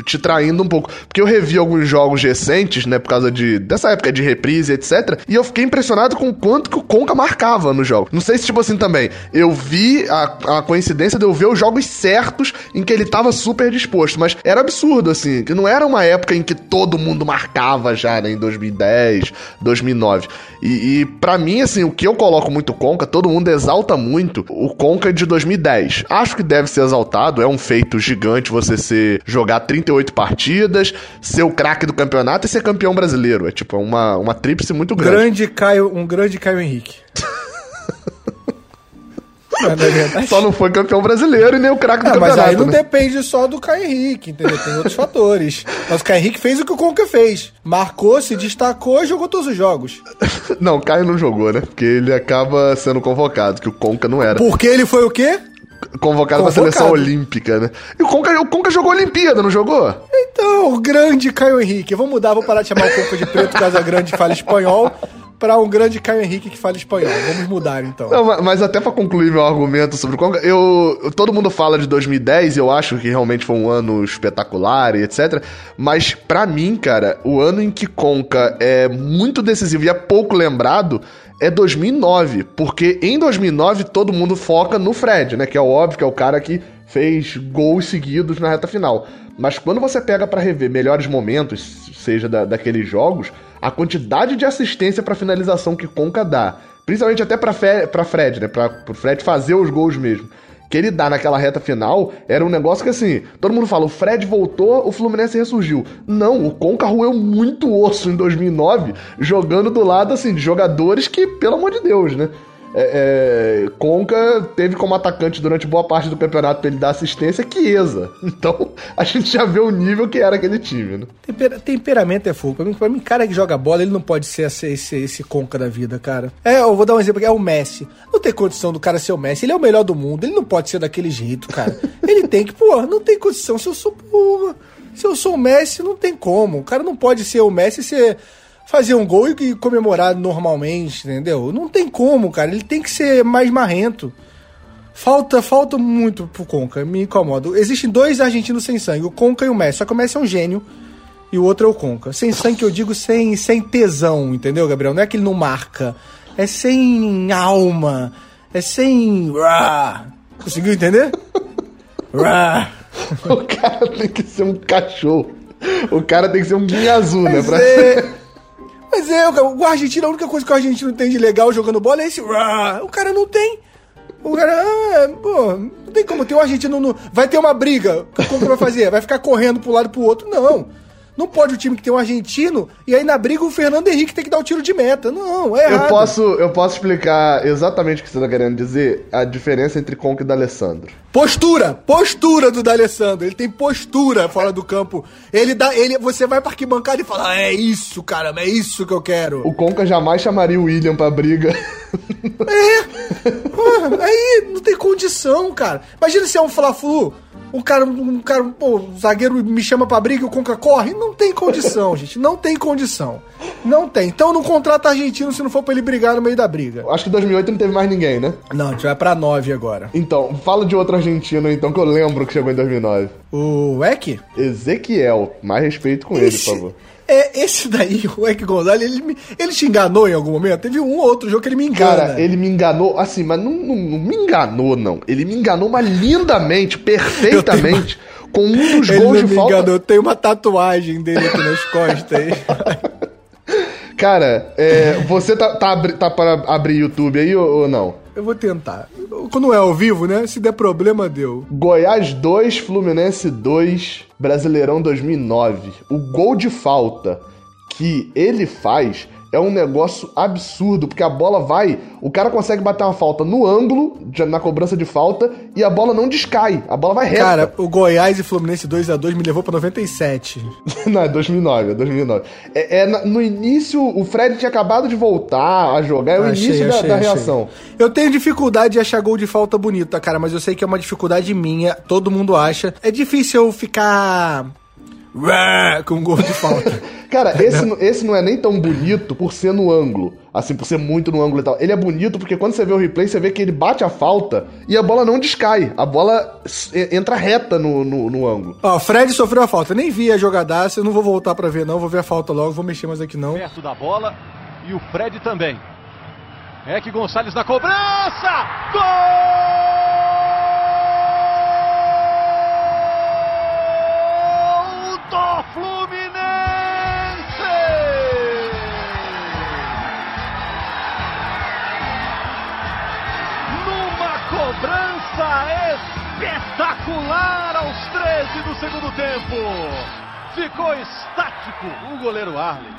te traindo um pouco. Porque eu revi alguns jogos recentes, né, por causa de dessa época de reprise, etc. E eu fiquei impressionado com o quanto que o Conca marcava no jogo. Não sei se, tipo assim, também, eu vi a, a coincidência de eu ver os jogos certos em que ele tava super disposto, mas era absurdo, assim, que não era uma época em que todo mundo marcava já, né, em 2010, 2009. E, e para mim, assim, o que eu coloco muito Conca, todo mundo exalta muito o Conca de 2010. Acho que deve ser exaltado, é um feito gigante você ser jogar 38 partidas, ser o craque do campeonato e ser campeão brasileiro. É tipo uma, uma tríplice muito grande. grande Caio, um grande Caio Henrique. É só não foi campeão brasileiro e nem o craque do campeonato. Mas aí não né? depende só do Caio Henrique, entendeu? Tem outros fatores. Mas o Caio Henrique fez o que o Conca fez. Marcou, se destacou e jogou todos os jogos. não, o Caio não jogou, né? Porque ele acaba sendo convocado, que o Conca não era. Porque ele foi o quê? Convocado, convocado. pra seleção olímpica, né? E o Conca, o Conca jogou a Olimpíada, não jogou? Então, o grande Caio Henrique. Vou mudar, vou parar de chamar o Conca de preto, Casa Grande fala espanhol para um grande Caio Henrique que fala espanhol. Vamos mudar então. Não, mas até para concluir meu argumento sobre o Conga, eu todo mundo fala de 2010, eu acho que realmente foi um ano espetacular e etc. Mas para mim, cara, o ano em que Conca é muito decisivo e é pouco lembrado é 2009, porque em 2009 todo mundo foca no Fred, né, que é óbvio que é o cara que fez gols seguidos na reta final. Mas quando você pega para rever melhores momentos, seja da, daqueles jogos, a quantidade de assistência para finalização que Conca dá, principalmente até para Fred, né, para o Fred fazer os gols mesmo, que ele dá naquela reta final, era um negócio que assim, todo mundo fala, o Fred voltou, o Fluminense ressurgiu. Não, o Conca roeu muito osso em 2009, jogando do lado assim de jogadores que, pelo amor de Deus, né? É, é, Conca teve como atacante durante boa parte do campeonato pra ele dar assistência Chiesa. Então, a gente já vê o nível que era aquele time, né? Temper temperamento é fogo. Pra mim, pra mim, cara que joga bola, ele não pode ser esse, esse, esse Conca da vida, cara. É, eu vou dar um exemplo aqui, é o Messi. Não tem condição do cara ser o Messi. Ele é o melhor do mundo, ele não pode ser daquele jeito, cara. ele tem que, pô, não tem condição. Se eu sou, porra, se eu sou o Messi, não tem como. O cara não pode ser o Messi e ser fazer um gol e comemorar normalmente, entendeu? Não tem como, cara. Ele tem que ser mais marrento. Falta, falta muito pro Conca, me incomoda. Existem dois argentinos sem sangue, o Conca e o Messi. Só que o Messi é um gênio e o outro é o Conca. Sem sangue que eu digo sem, sem tesão, entendeu, Gabriel? Não é que ele não marca. É sem alma. É sem. Conseguiu entender? o cara tem que ser um cachorro. O cara tem que ser um guinha azul, né? Pra... É... Mas é, o argentino, a única coisa que o argentino tem de legal jogando bola é esse. O cara não tem. O cara, ah, pô, não tem como ter um argentino. No... Vai ter uma briga. Como que vai fazer? Vai ficar correndo pro lado e pro outro? Não. Não pode o time que tem um argentino e aí na briga o Fernando Henrique tem que dar o tiro de meta. Não, é errado. Eu posso, eu posso explicar exatamente o que você está querendo dizer, a diferença entre Conca e D'Alessandro. Postura, postura do D'Alessandro. Ele tem postura fora do campo. Ele dá, ele, você vai para arquibancada e fala: ah, "É isso, caramba, é isso que eu quero". O Conca jamais chamaria o William para briga. É. Aí não tem condição, cara. Imagina se é um Fla-Flu um cara, um cara, pô, o zagueiro me chama pra briga e o Conca corre. Não tem condição, gente. Não tem condição. Não tem. Então não contrata argentino se não for pra ele brigar no meio da briga. Acho que em 2008 não teve mais ninguém, né? Não, a gente vai pra 9 agora. Então, fala de outro argentino então que eu lembro que chegou em 2009. O Eck? Ezequiel. Mais respeito com Esse... ele, por favor. É, esse daí, o Eck Gonzalez, ele, me, ele te enganou em algum momento? Teve um ou outro jogo que ele me engana. Cara, ele me enganou, assim, mas não, não, não me enganou, não. Ele me enganou, mas lindamente, perfeitamente, uma... com um dos ele gols de me falta. Enganou. Tem uma tatuagem dele aqui nas costas aí. Cara, é, você tá, tá, tá para abrir YouTube aí ou, ou não? Eu vou tentar. Quando é ao vivo, né? Se der problema, deu. Goiás 2, Fluminense 2, Brasileirão 2009. O gol de falta que ele faz é um negócio absurdo, porque a bola vai, o cara consegue bater uma falta no ângulo, na cobrança de falta, e a bola não descai, a bola vai reta. Cara, o Goiás e Fluminense 2 a 2 me levou pra 97. não, é 2009, é 2009. É, é, no início, o Fred tinha acabado de voltar a jogar, é o achei, início achei, da, da reação. Eu tenho dificuldade de achar gol de falta bonita, cara, mas eu sei que é uma dificuldade minha, todo mundo acha. É difícil eu ficar com gol de falta. Cara, esse, esse não é nem tão bonito por ser no ângulo. Assim, por ser muito no ângulo e tal. Ele é bonito porque quando você vê o replay, você vê que ele bate a falta e a bola não descai. A bola entra reta no, no, no ângulo. Ó, Fred sofreu a falta. Eu nem vi a jogadaça, eu não vou voltar para ver, não. Vou ver a falta logo, vou mexer mais aqui não. Perto da bola e o Fred também. É que Gonçalves na cobrança! Gol! Espetacular aos 13 do segundo tempo. Ficou estático o goleiro Arley.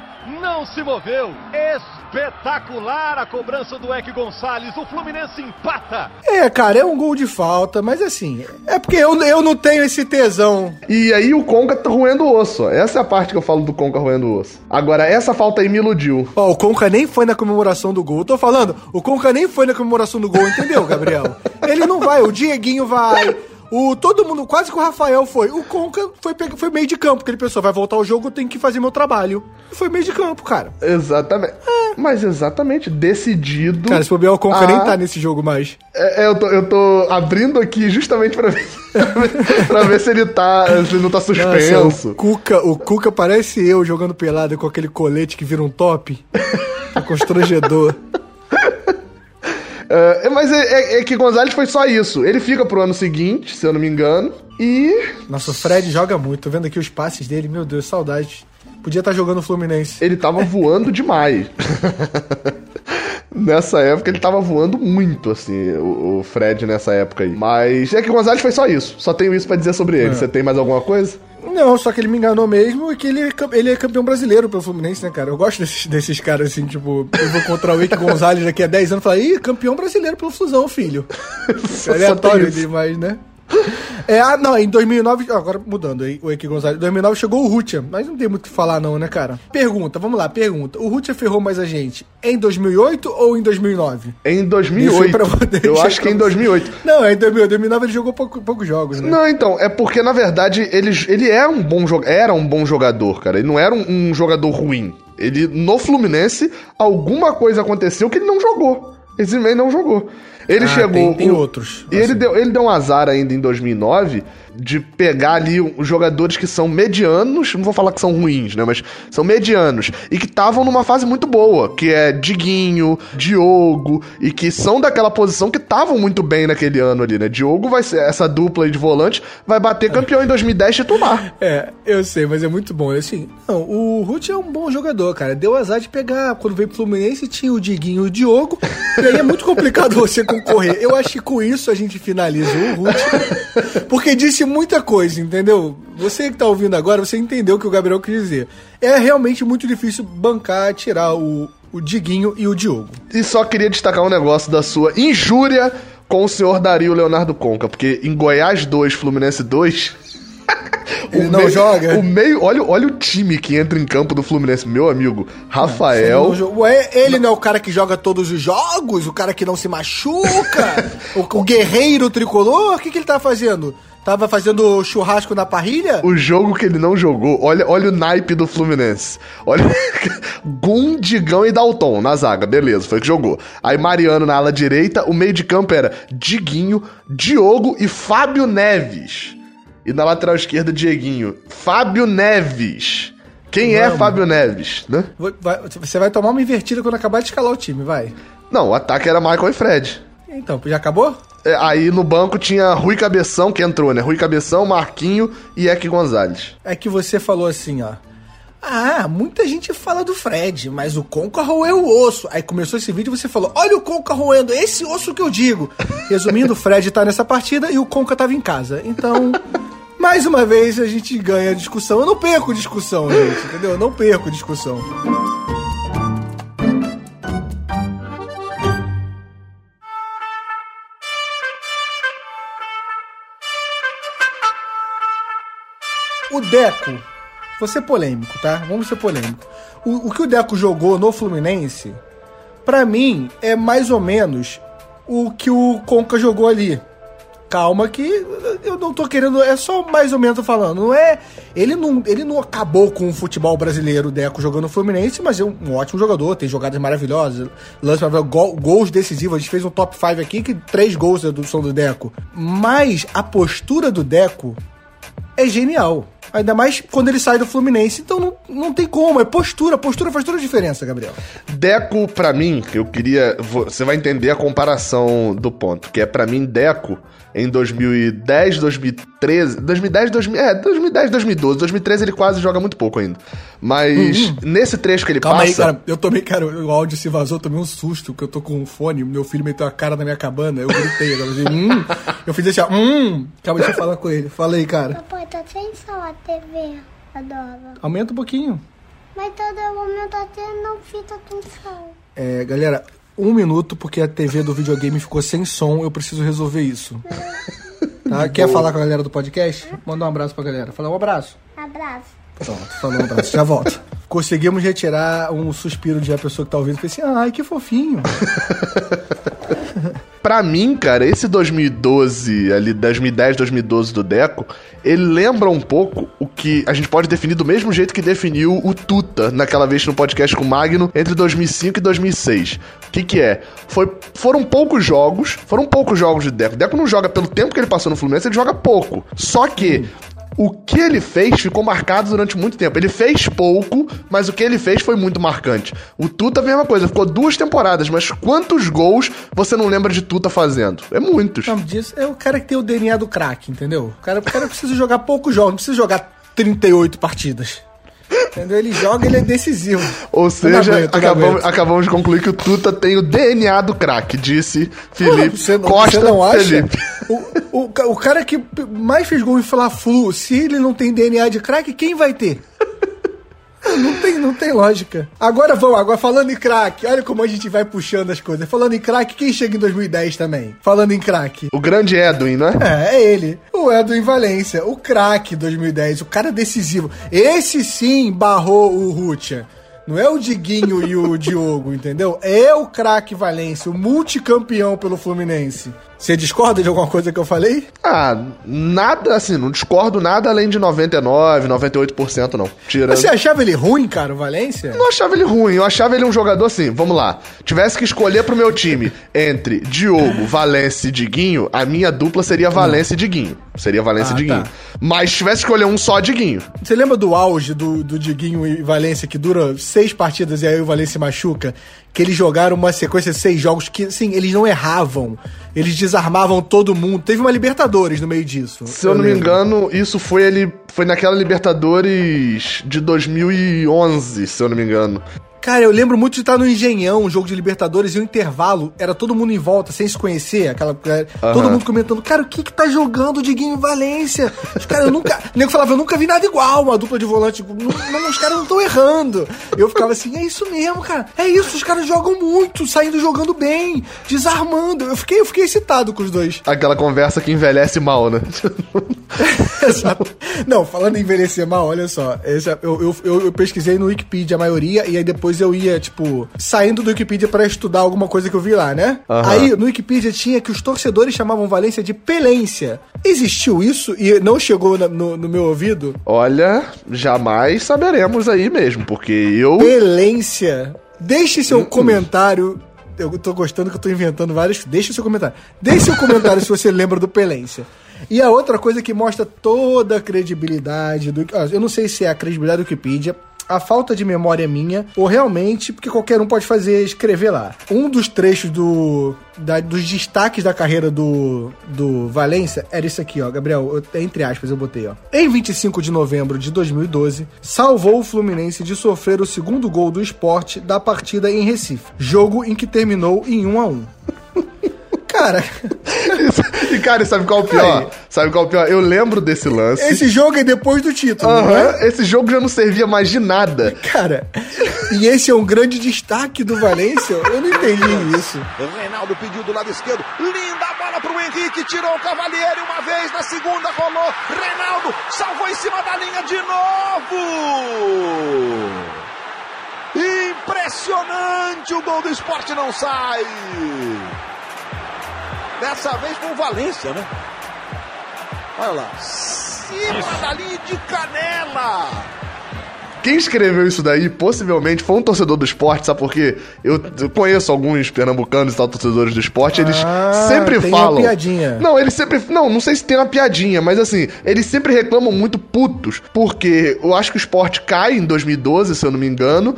Não se moveu. Espetacular a cobrança do Eck Gonçalves. O Fluminense empata. É, cara, é um gol de falta, mas assim, é porque eu, eu não tenho esse tesão. E aí o Conca tá roendo o osso. Essa é a parte que eu falo do Conca roendo o osso. Agora, essa falta aí me iludiu. Ó, o Conca nem foi na comemoração do gol. Eu tô falando, o Conca nem foi na comemoração do gol, entendeu, Gabriel? Ele não vai, o Dieguinho vai. O, todo mundo, quase que o Rafael foi. O Conca foi, foi meio de campo, porque ele pensou, vai voltar o jogo, eu tenho que fazer meu trabalho. Foi meio de campo, cara. Exatamente. É. Mas exatamente, decidido. Cara, se bobear, o Conca a... nem tá nesse jogo mais. É, é, eu, tô, eu tô abrindo aqui justamente pra ver, pra ver se ele tá. se ele não tá suspenso. Nossa, o, Cuca, o Cuca parece eu jogando pelado com aquele colete que vira um top. É constrangedor. Uh, mas é, é, é, que Gonzalez foi só isso. Ele fica pro ano seguinte, se eu não me engano. E. Nossa, o Fred joga muito. Tô vendo aqui os passes dele. Meu Deus, saudade. Podia estar tá jogando Fluminense. Ele tava voando demais. nessa época ele tava voando muito, assim, o, o, Fred nessa época aí. Mas é que o Gonzalez foi só isso. Só tenho isso para dizer sobre ele. É. Você tem mais alguma coisa? Não, só que ele me enganou mesmo e que ele, é ele é campeão brasileiro pelo Fluminense, né, cara? Eu gosto desses, desses caras assim, tipo, eu vou contra o Eike Gonzalez daqui a 10 anos e falar, ih, campeão brasileiro pelo Fusão, filho. Só Aleatório demais, né? É, ah, não, em 2009, agora mudando aí, o Eike Gonzalez, em 2009 chegou o Rutia, mas não tem muito o que falar não, né, cara? Pergunta, vamos lá, pergunta. O Rutia ferrou mais a gente em 2008 ou em 2009? Em Deixa 2008. pra você, Eu acho que em você. 2008. Não, é em 2008, 2009 ele jogou pouco- poucos jogos, né? Não, então, é porque na verdade ele, ele é um bom era um bom jogador, cara. Ele não era um, um jogador ruim. Ele no Fluminense alguma coisa aconteceu que ele não jogou. Ele simplesmente não jogou. Ele Ah, chegou. tem- tem o- outros, E ele assim. deu, ele deu um azar ainda em 2009 de pegar ali os jogadores que são medianos, não vou falar que são ruins, né, mas são medianos e que estavam numa fase muito boa, que é Diguinho, Diogo e que são daquela posição que estavam muito bem naquele ano ali, né? Diogo vai ser essa dupla de volante, vai bater campeão em 2010 titular. É, eu sei, mas é muito bom. Assim, não, o Ruth é um bom jogador, cara. Deu azar de pegar. Quando veio pro Fluminense, tinha o Diguinho e o Diogo. E aí é muito complicado você concorrer. Eu acho que com isso a gente finaliza o Ruth. Porque disse muita coisa, entendeu? Você que tá ouvindo agora, você entendeu o que o Gabriel quis dizer. É realmente muito difícil bancar, tirar o, o Diguinho e o Diogo. E só queria destacar um negócio da sua injúria com o senhor Dario Leonardo Conca, porque em Goiás 2, Fluminense 2. Ele não joga? O meio, olha, olha o time que entra em campo do Fluminense, meu amigo. Rafael. Não Ué, ele não é o cara que joga todos os jogos? O cara que não se machuca? o, o guerreiro tricolor? O que, que ele tava fazendo? Tava fazendo churrasco na parrilha? O jogo que ele não jogou, olha, olha o naipe do Fluminense. Olha. Gum, Digão e Dalton na zaga, beleza, foi o que jogou. Aí Mariano na ala direita, o meio de campo era Diguinho, Diogo e Fábio Neves. E na lateral esquerda, Dieguinho. Fábio Neves. Quem é Vamos. Fábio Neves, né? Você vai tomar uma invertida quando acabar de escalar o time, vai. Não, o ataque era Michael e Fred. Então, já acabou? É, Aí no banco tinha Rui Cabeção, que entrou, né? Rui Cabeção, Marquinho e Eck Gonzalez. É que você falou assim, ó. Ah, muita gente fala do Fred, mas o Conca roeu o osso. Aí começou esse vídeo e você falou: Olha o Conca roendo, esse osso que eu digo. Resumindo, o Fred tá nessa partida e o Conca tava em casa. Então, mais uma vez a gente ganha discussão. Eu não perco discussão, gente, entendeu? Eu não perco discussão. O Deco, vou ser polêmico, tá? Vamos ser polêmico. O, o que o Deco jogou no Fluminense, pra mim, é mais ou menos o que o Conca jogou ali. Calma que eu não tô querendo, é só mais ou menos falando, não é, ele não, ele não acabou com o futebol brasileiro, o Deco jogando no Fluminense, mas é um, um ótimo jogador, tem jogadas maravilhosas, lance maravilhoso, gol- gols decisivos, a gente fez um top 5 aqui que três gols é do Deco. Mas a postura do Deco é genial. Ainda mais quando ele sai do Fluminense. Então não, não tem como. É postura. Postura faz toda a diferença, Gabriel. Deco, pra mim, eu queria. Você vai entender a comparação do ponto. Que é pra mim, Deco, em 2010, 2013. 2010, 2000, é, 2010, 2012. 2013 ele quase joga muito pouco ainda. Mas nesse trecho que ele Uhum. Calma aí, passa. cara. Eu tomei, cara, o áudio se vazou, eu tomei um susto, porque eu tô com um fone, meu filho meteu a cara na minha cabana, eu gritei, eu falei, hum. Eu fiz assim, ó, hum. Calma, deixa eu falar com ele. Fala aí, cara. Papai, tá sem som a TV. Adoro. Aumenta um pouquinho. Mas todo momento até não fica com som. É, galera, um minuto, porque a TV do videogame ficou sem som, eu preciso resolver isso. Tá? Quer falar com a galera do podcast? Manda um abraço pra galera. Fala um abraço. Abraço. Pronto, falou um abraço, já volto. Conseguimos retirar um suspiro de uma pessoa que tá ouvindo e assim, ai, que fofinho. Pra mim, cara, esse 2012, ali, 2010, 2012 do Deco, ele lembra um pouco o que a gente pode definir do mesmo jeito que definiu o Tuta naquela vez no podcast com o Magno entre 2005 e 2006. O que que é? Foi, foram poucos jogos, foram poucos jogos de Deco. Deco não joga pelo tempo que ele passou no Fluminense, ele joga pouco. Só que o que ele fez ficou marcado durante muito tempo. Ele fez pouco, mas o que ele fez foi muito marcante. O Tuta, a mesma coisa, ficou duas temporadas, mas quantos gols você não lembra de Tuta fazendo? É muitos. O nome disso é o cara que tem o DNA do craque, entendeu? O cara, o cara precisa jogar poucos jogos, não precisa jogar 38 partidas. Entendeu? Ele joga, ele é decisivo. Ou seja, aguento, acabamos, acabamos de concluir que o Tuta tem o DNA do craque, disse Felipe Você não, Costa você não acha? Felipe. O, o, o cara que mais fez gol em Fla-Flu, se ele não tem DNA de craque, quem vai ter? Não tem, não tem lógica. Agora vamos, agora falando em craque, olha como a gente vai puxando as coisas. Falando em craque, quem chega em 2010 também? Falando em craque. O grande Edwin, né? É, é ele. O Edwin Valência, o craque 2010, o cara decisivo. Esse sim barrou o Rutia. Não é o Diguinho e o Diogo, entendeu? É o craque Valência, o multicampeão pelo Fluminense. Você discorda de alguma coisa que eu falei? Ah, nada, assim, não discordo nada além de 99, 98% não. Tirando... Você achava ele ruim, cara, o Valência? não achava ele ruim, eu achava ele um jogador assim, vamos lá. Tivesse que escolher pro meu time entre Diogo, Valência e Diguinho, a minha dupla seria Valência e Diguinho. Seria Valência Ah, e Diguinho. tá. Mas se tivesse que escolher um só, Diguinho. Você lembra do auge do, do Diguinho e Valência, que dura seis partidas e aí o Valência machuca? Que eles jogaram uma sequência de seis jogos que, assim, eles não erravam. Eles desarmavam todo mundo. Teve uma Libertadores no meio disso. Se eu, não me lembro. engano, isso foi ele foi naquela Libertadores de 2011, se eu não me engano. Cara, eu lembro muito de estar no Engenhão, um jogo de Libertadores, e o intervalo era todo mundo em volta, sem se conhecer, aquela. Todo mundo comentando, cara, o que que tá jogando o Diguinho em Valência? Os caras, eu nunca. O nego falava, eu nunca vi nada igual, uma dupla de volante. Tipo, não, os caras não estão errando. Eu ficava assim, é isso mesmo, cara. É isso, os caras jogam muito, saindo jogando bem, desarmando. Eu fiquei, eu fiquei excitado com os dois. Aquela conversa que envelhece mal, né? Exato. Não, falando em envelhecer mal, olha só. eu, eu, eu, eu pesquisei no Wikipedia a maioria, e aí depois eu ia, tipo, saindo do Wikipedia pra estudar alguma coisa que eu vi lá, né? Aham. Aí no Wikipedia tinha que os torcedores chamavam Valência de Pelência. Existiu isso e não chegou na- no, no meu ouvido? Olha, jamais saberemos aí mesmo, porque eu. Pelência. Deixe seu comentário. Eu tô gostando que eu tô inventando vários. Deixe seu comentário. Deixe seu comentário se você lembra do Pelência. E a outra coisa que mostra toda a credibilidade do. Eu não sei se é a credibilidade do Wikipedia. A falta de memória minha, ou realmente, porque qualquer um pode fazer, escrever lá. Um dos trechos do, da- dos destaques da carreira do, do Valência era isso aqui, ó. Gabriel, eu- entre aspas, eu botei, ó. Em 25 de novembro de 2012, salvou o Fluminense de sofrer o segundo gol do esporte da partida em Recife. Jogo em que terminou em 1 a 1 Cara, e cara, sabe qual é o pior? Aí. Sabe qual é o pior? Eu lembro desse lance. esse jogo é depois do título, não é? Esse jogo já não servia mais de nada. Cara, e esse é um grande destaque do Valência? Eu não entendi isso. Reinaldo pediu do lado esquerdo. Linda bola pro Henrique. Tirou o Cavalieri uma vez. Na segunda rolou. Reinaldo salvou em cima da linha de novo. Impressionante. O gol do esporte não sai. Dessa vez com o Valência, né? Olha lá. Cima da linha de canela. Quem escreveu isso daí, possivelmente, foi um torcedor do esporte, sabe por quê? Eu, eu conheço alguns pernambucanos e tal, torcedores do esporte, eles Ah, sempre tem uma falam. piadinha. Não, eles sempre. Não, não sei se tem uma piadinha, mas assim, eles sempre reclamam muito putos, porque eu acho que o esporte cai em 2012, se eu não me engano,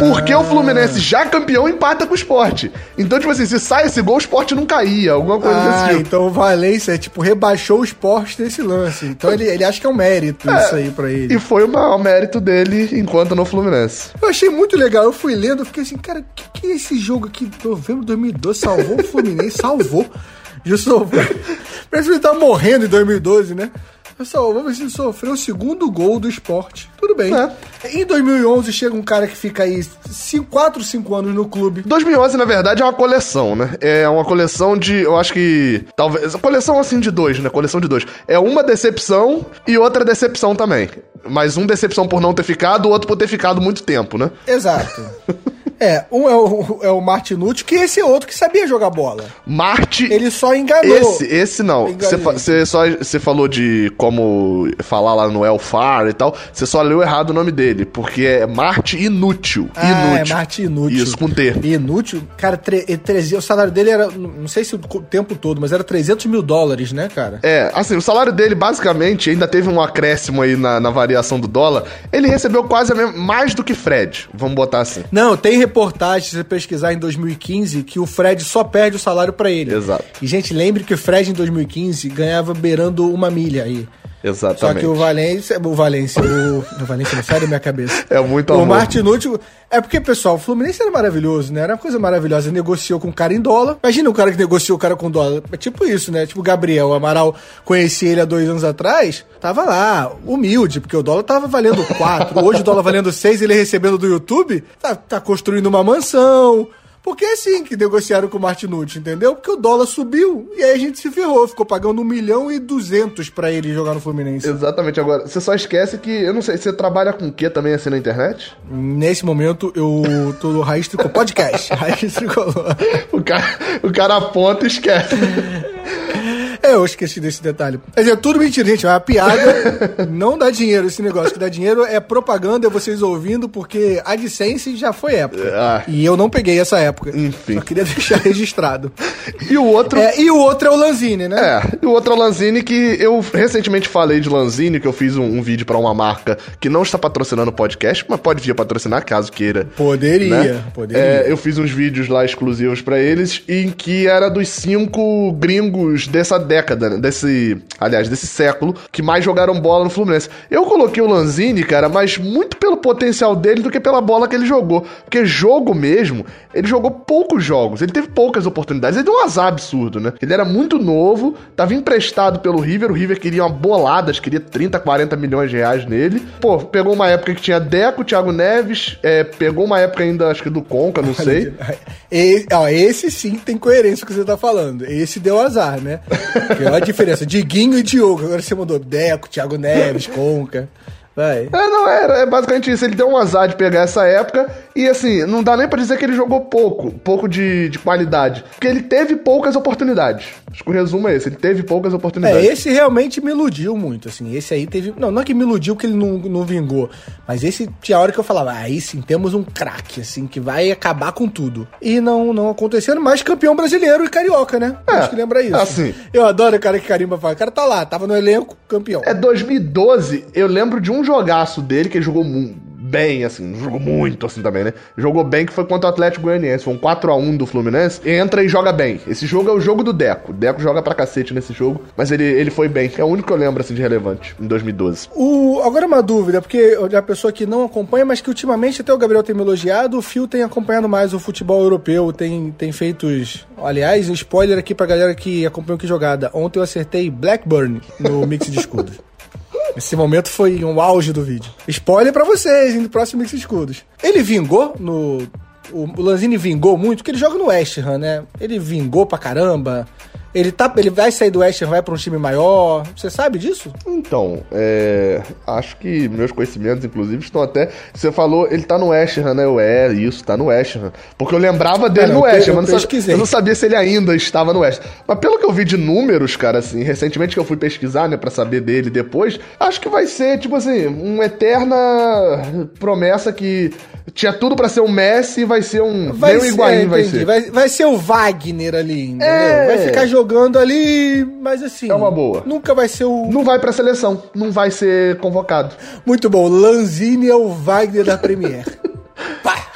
porque o Fluminense já campeão empata com o esporte. Então, tipo assim, se sai esse gol, o esporte não caía, alguma coisa Ah, desse tipo. então o Valência, tipo, rebaixou o esporte nesse lance. Então ele, ele acha que é um mérito isso aí pra ele. E foi o maior mérito dele enquanto no Fluminense. Eu achei muito legal. Eu fui lendo, eu fiquei assim, cara, o que, que é esse jogo aqui? Novembro de 2012 salvou o Fluminense, salvou. Salvou. Parece que ele tá morrendo em 2012, né? Salvou, mas ele sofreu o segundo gol do esporte. Tudo bem. É. Em 2011 chega um cara que fica aí 4, 5 anos no clube. 2011, na verdade, é uma coleção, né? É uma coleção de, eu acho que, talvez, coleção assim de dois, né? Coleção de dois. É uma decepção e outra decepção também. Mas um decepção por não ter ficado, o outro por ter ficado muito tempo, né? Exato. É, um é o, é o Martinucci, que esse é outro que sabia jogar bola. Marte. Ele só enganou. Esse, esse não. Você só você falou de como falar lá no Elfar e tal. Você só leu errado o nome dele, porque é Marte Inútil. Ah, inútil. é Marte Inútil. Isso, com T. Inútil. Cara, tre- e 300 o salário dele era, não sei se o tempo todo, mas era 300 mil dólares, né, cara? É, assim, o salário dele basicamente ainda teve um acréscimo aí na, na variação do dólar. Ele recebeu quase mesma, mais do que Fred, vamos botar assim. Não, tem reportagem, se você pesquisar em 2015, que o Fred só perde o salário pra ele. Exato. E, gente, lembre que o Fred em 2015 ganhava beirando uma milha aí. Exatamente. Só que o Valência, o Valência, o, o Valência não sai da minha cabeça. É muito O amor. Martinucci, é porque, pessoal, o Fluminense era maravilhoso, né? Era uma coisa maravilhosa. Negociou com o cara em dólar. Imagina o cara que negociou o cara com dólar. É tipo isso, né? Tipo o Gabriel o Amaral, conheci ele há dois anos atrás, tava lá, humilde, porque o dólar tava valendo 4. Hoje o dólar valendo 6, ele recebendo do YouTube, tá, tá construindo uma mansão. Porque é assim que negociaram com o Martinucci, entendeu? Porque o dólar subiu e aí a gente se ferrou. Ficou pagando 1 milhão e 200 pra ele jogar no Fluminense. Exatamente, agora, você só esquece que, eu não sei, você trabalha com o que também assim na internet? Nesse momento, eu tô no Raiz Tricolor. Podcast. Raiz Tricolor. O cara, o cara aponta e esquece. É, eu esqueci desse detalhe. Quer dizer, tudo mentira, gente. É uma piada. não dá dinheiro esse negócio. que dá dinheiro é propaganda, é vocês ouvindo, porque a AdSense já foi época. Ah. E eu não peguei essa época. Enfim. Só queria deixar registrado. E o outro. É, e o outro é o Lanzini, né? É, e o outro é o Lanzini, que eu recentemente falei de Lanzini, que eu fiz um, um vídeo pra uma marca que não está patrocinando o podcast, mas pode vir a patrocinar caso queira. Poderia, né? poderia. É, eu fiz uns vídeos lá exclusivos pra eles, em que era dos cinco gringos dessa década, né? desse, aliás, desse século, que mais jogaram bola no Fluminense. Eu coloquei o Lanzini, cara, mas muito pelo potencial dele do que pela bola que ele jogou. Porque jogo mesmo, ele jogou poucos jogos, ele teve poucas oportunidades, ele deu um azar absurdo, né? Ele era muito novo, tava emprestado pelo River, o River queria uma bolada, queria 30, 40 milhões de reais nele. Pô, pegou uma época que tinha Deco, Thiago Neves, é, pegou uma época ainda, acho que do Conca, não sei. E- ó, esse sim tem coerência com o que você tá falando. Esse deu azar, né? Olha a diferença. Diguinho e Diogo. Agora você mandou Deco, Thiago Neves, Conca. Vai. É, não, era, é basicamente isso. Ele deu um azar de pegar essa época e, assim, não dá nem pra dizer que ele jogou pouco, pouco de, de qualidade. Porque ele teve poucas oportunidades. Acho que o resumo é esse, ele teve poucas É, oportunidades. esse realmente me iludiu muito, assim. Esse aí teve. Não, não é que me iludiu que ele não, não vingou. Mas esse tinha hora que eu falava, ah, aí sim, temos um craque, assim, que vai acabar com tudo. E não, não acontecendo, mas campeão brasileiro e carioca, né? É, Acho que lembra isso. assim. Eu adoro o cara que carimba fala. O cara tá lá, tava no elenco, campeão. É 2012, eu lembro de um jogaço dele que ele jogou bem, assim, não jogou muito assim também, né? Jogou bem que foi contra o Atlético Goianiense, foi um 4x1 do Fluminense. Entra e joga bem. Esse jogo é o jogo do Deco. O Deco joga pra cacete nesse jogo, mas ele, ele foi bem. É o único que eu lembro, assim, de relevante, em 2012. O, agora uma dúvida, porque a pessoa que não acompanha, mas que ultimamente até o Gabriel tem me elogiado, o Fio tem acompanhado mais o futebol europeu, tem, tem feito os. Aliás, spoiler aqui pra galera que acompanhou que jogada. Ontem eu acertei Blackburn no mix de escudos. Esse momento foi um auge do vídeo. Spoiler pra vocês, hein, do próximo mix escudos. Ele vingou no. O Lanzini vingou muito, porque ele joga no West Ham, né? Ele vingou pra caramba. Ele, tá, ele vai sair do West Ham, vai pra um time maior. Você sabe disso? Então, é, acho que meus conhecimentos, inclusive, estão até. Você falou, ele tá no West Ham, né? Eu, é, isso, tá no West Ham. Porque eu lembrava dele É, no West eu mas não eu não sabia se ele ainda estava no West. Mas pelo que eu vi de números, cara, assim, recentemente que eu fui pesquisar, né, pra saber dele depois, acho que vai ser, tipo assim, uma eterna promessa que tinha tudo pra ser um Messi e vai ser um. Vai nem o ser, Higuaín vai ser. Vai, vai ser o Wagner ali, entendeu? É. Vai ficar jogando ali, mas assim. É uma boa. Nunca vai ser o. Não vai pra seleção, não vai ser convocado. Muito bom. Lanzini é o Wagner da Premier. Pá!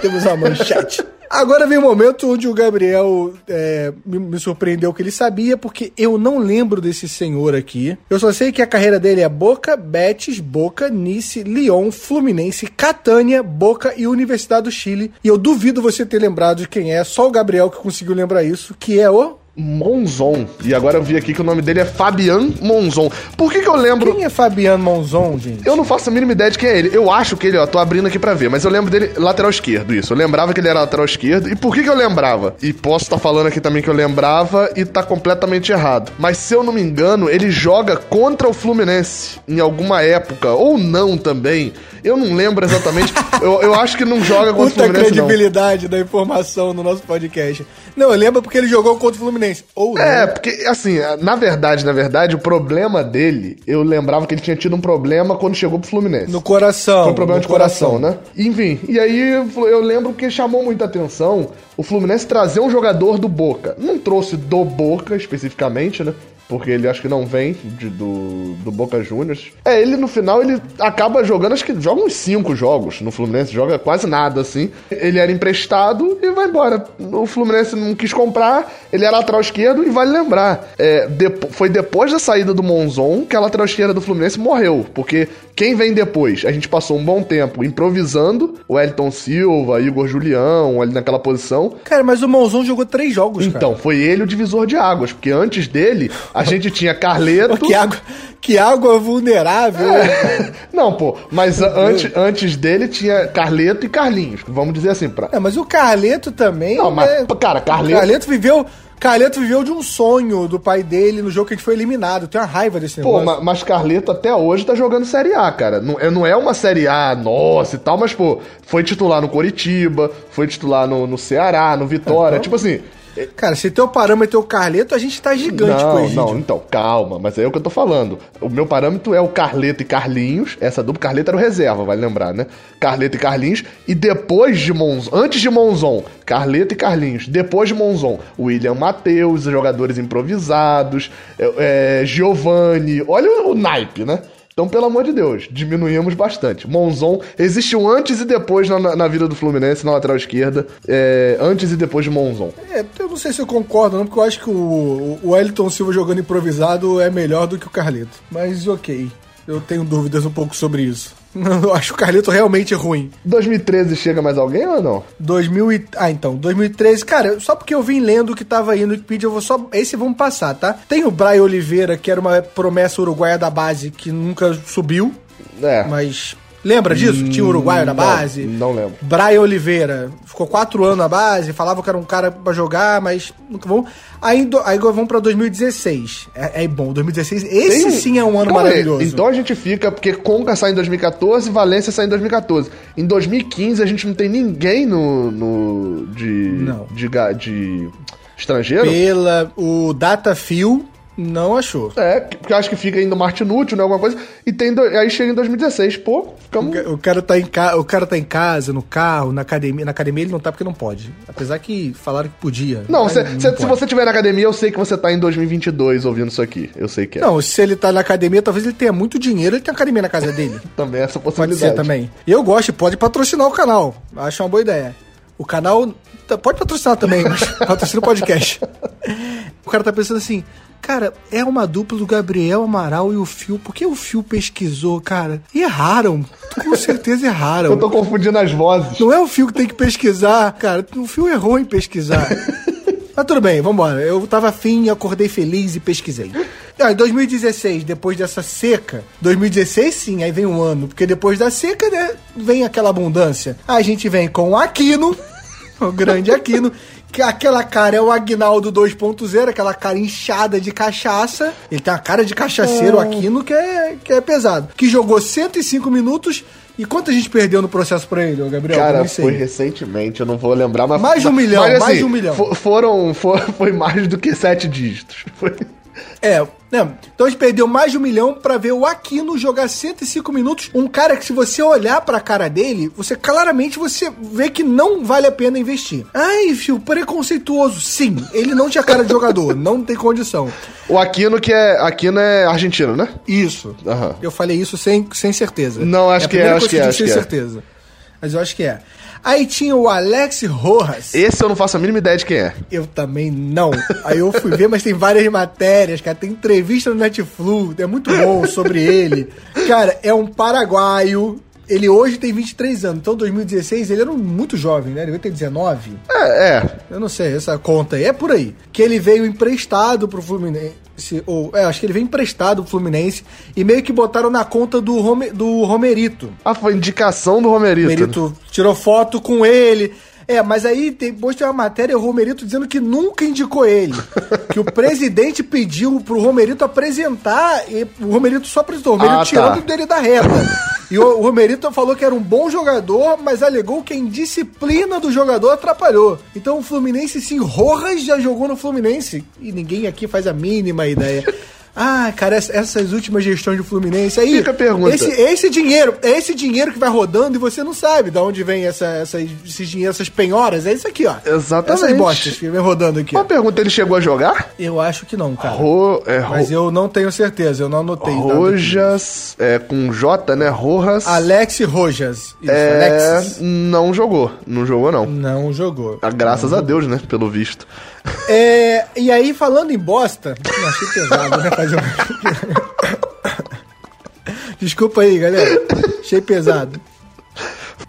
Temos uma manchete. Agora vem o momento onde o Gabriel é, me, me surpreendeu que ele sabia, porque eu não lembro desse senhor aqui. Eu só sei que a carreira dele é Boca, Betis, Boca, Nice, Lyon, Fluminense, Catânia, Boca e Universidade do Chile. E eu duvido você ter lembrado de quem é, só o Gabriel que conseguiu lembrar isso, que é o... Monzon. E agora eu vi aqui que o nome dele é Fabian Monzon. Por que que eu lembro... Quem é Fabiano Monzon, gente? Eu não faço a mínima ideia de quem é ele. Eu acho que ele, ó, tô abrindo aqui pra ver, mas eu lembro dele lateral esquerdo, isso. Eu lembrava que ele era lateral esquerdo. E por que que eu lembrava? E posso estar falando aqui também que eu lembrava e tá completamente errado. Mas se eu não me engano, ele joga contra o Fluminense em alguma época, ou não também. Eu não lembro exatamente. eu, eu acho que não joga contra o Puta Fluminense, não. credibilidade da informação no nosso podcast. Não, eu lembro porque ele jogou contra o Fluminense. Ou É, não. porque, assim, na verdade, na verdade, o problema dele, eu lembrava que ele tinha tido um problema quando chegou pro Fluminense. No coração. Foi um problema de coração, né? Enfim, e aí eu lembro que chamou muita atenção o Fluminense trazer um jogador do Boca. Não trouxe do Boca especificamente, né? Porque ele acho que não vem de- do, do Boca Juniors. É, ele no final ele acaba jogando, acho que joga uns cinco jogos no Fluminense, joga quase nada assim. Ele era emprestado e vai embora. O Fluminense não quis comprar, ele é lateral esquerdo e vale lembrar, é, depo- foi depois da saída do Monzon que a lateral esquerda do Fluminense morreu, porque quem vem depois? A gente passou um bom tempo improvisando o Elton Silva, Igor Julião, ali naquela posição. Cara, mas o Monzon jogou três jogos, cara. Então, foi ele o divisor de águas, porque antes dele a gente tinha Carleto. Que água, que água vulnerável. É. Não, pô, mas antes, antes dele tinha Carleto e Carlinhos. Vamos dizer assim, pra. É, mas o Carleto também. Não, mas, né? cara, Carleto. Carleto viveu. Carleto viveu de um sonho do pai dele no jogo que a gente foi eliminado. Tenho uma raiva desse Pô, negócio. ma- mas Carleto até hoje tá jogando Série A, cara. Não, é- não é uma Série A nossa e tal, mas, pô, foi titular no Coritiba, foi titular no, no Ceará, no Vitória. Tipo assim. Cara, se teu parâmetro é o Carleto, a gente tá gigante com o Não, não, então, calma, mas é o que eu tô falando. O meu parâmetro é o Carleto e Carlinhos. Essa dupla Carleto era o reserva, vale lembrar, né? Carleto e Carlinhos. E depois de Monzon, antes de Monzon, Carleto e Carlinhos. Depois de Monzon, William Matheus, jogadores improvisados, é, é, Giovanni. Olha o, o naipe, né? Então, pelo amor de Deus, diminuímos bastante. Monzon, existe um antes e depois na, na- vida do Fluminense, na lateral esquerda. é, antes e depois de Monzon. É, eu não sei se eu concordo, não, porque eu acho que o, o Wellington Silva jogando improvisado é melhor do que o Carleto. Mas ok, eu tenho dúvidas um pouco sobre isso. Eu acho o Carleto realmente ruim. 2013 chega mais alguém ou não? 2000 e... Ah, então, 2013. Cara, só porque eu vim lendo o que tava aí no Wikipedia, eu vou só... Esse vamos passar, tá? Tem o Brian Oliveira, que era uma promessa uruguaia da base, que nunca subiu, É. mas... Lembra disso? Tinha o uruguaio na Não, base? não lembro. Brian Oliveira. Ficou quatro anos na base, falava que era um cara pra jogar, mas nunca vão. Aí, do- aí agora vamos pra 2016. É, é bom, 2016. Esse Tem- sim é um ano Calma aí, maravilhoso. Então a gente fica, porque Conca sai em 2014, Valência sai em 2014. Em 2015 a gente não tem ninguém no. no de, Não. de. ga- de estrangeiro. Pela. O Datafil não achou. É, porque acho que fica ainda Martinútil, né? Alguma coisa. E tem. do- aí chega em 2016. Pô, ficamos. O cara, tá em ca... o cara tá em casa, no carro, na academia. Na academia ele não tá porque não pode. Apesar que falaram que podia. Não, cê- não cê- se pode. você estiver na academia, eu sei que você tá em 2022 ouvindo isso aqui. Eu sei que é. Não, se ele tá na academia, talvez ele tenha muito dinheiro, ele tem academia na casa dele. Também é essa Pode possibilidade. ser também. Eu gosto, pode patrocinar o canal. Acho uma boa ideia. O canal tá- pode patrocinar também, mas patrocina o podcast. O cara tá pensando assim, cara, é uma dupla do Gabriel Amaral e o Fio. Por que o Fio pesquisou, cara? E erraram. Com certeza erraram. Eu tô confundindo as vozes. Não é o Fio que tem que pesquisar, cara. O Fio errou em pesquisar. Mas tudo bem, vambora. Eu tava afim, acordei feliz e pesquisei. Em 2016, depois dessa seca, 2016 sim, aí vem um ano, porque depois da seca, né, vem aquela abundância. A gente vem com o Aquino, o grande Aquino, que aquela cara é o Agnaldo 2.0, aquela cara inchada de cachaça. Ele tem uma cara de cachaceiro, o Aquino, que é, que é pesado. Que jogou 105 minutos. E quanto a gente perdeu no processo pra ele, Gabriel? Cara, Não sei. foi recentemente, eu não vou lembrar, mas... Mais de um milhão, mas, assim, mais de um milhão. fo- Foram, fo- foi mais do que sete dígitos. Foi... É, né? Então a gente perdeu mais de um milhão pra ver o Aquino jogar 105 minutos. Um cara que, se você olhar pra cara dele, você claramente você vê que não vale a pena investir. Ai, fio, preconceituoso. Sim, ele não tinha cara de jogador, não tem condição. O Aquino, que é... Aquino é argentino, né? Isso. Aham. Eu falei isso sem, sem certeza. Não, acho a que é, primeira acho que é, eu acho disse que é. sem certeza. Mas eu acho que é. Aí tinha o Alex Rojas. Esse eu não faço a mínima ideia de quem é. Eu também não. Aí eu fui ver, mas tem várias matérias, cara. Tem entrevista no Netflix, é muito bom sobre ele. Cara, é um paraguaio. Ele hoje tem 23 anos, então 2016 ele era muito jovem, né? Ele devia ter 19. É, é. Eu não sei, essa conta aí é por aí. Que ele veio emprestado pro Fluminense. Ou, é, acho que ele veio emprestado pro Fluminense e meio que botaram na conta do, Rome, do Romerito. Ah, foi indicação do Romerito. Romerito tirou foto com ele. É, mas aí tem- depois tem uma matéria, o Romerito dizendo que nunca indicou ele. que o presidente pediu pro Romerito apresentar, e o Romerito só apresentou, o Romerito Ah, tá. tirando dele da reta. E o, o Romerito falou que era um bom jogador, mas alegou que a indisciplina do jogador atrapalhou. Então o Fluminense, sim, Rojas já jogou no Fluminense. E ninguém aqui faz a mínima ideia. Ah, cara, ess- essas últimas gestões do Fluminense aí. Fica a pergunta. Esse, esse dinheiro, é esse dinheiro que vai rodando e você não sabe de onde vem essa, essa, esses dinheiro, essas penhoras. É isso aqui, ó. Exatamente. Essas bostas que vem rodando aqui. Uma Ó. pergunta, ele chegou a jogar? Eu acho que não, cara. Ro, é, ro, Mas eu não tenho certeza, eu não anotei. Rojas, é, com J, né? Rojas. Alex Rojas. Isso, é, Alexis. não jogou. Não jogou, não. Não jogou. Ah, Graças a Deus, né? Pelo visto. É, e aí, falando em bosta, não, achei pesado, né? Fazer. Desculpa aí, galera. Achei pesado.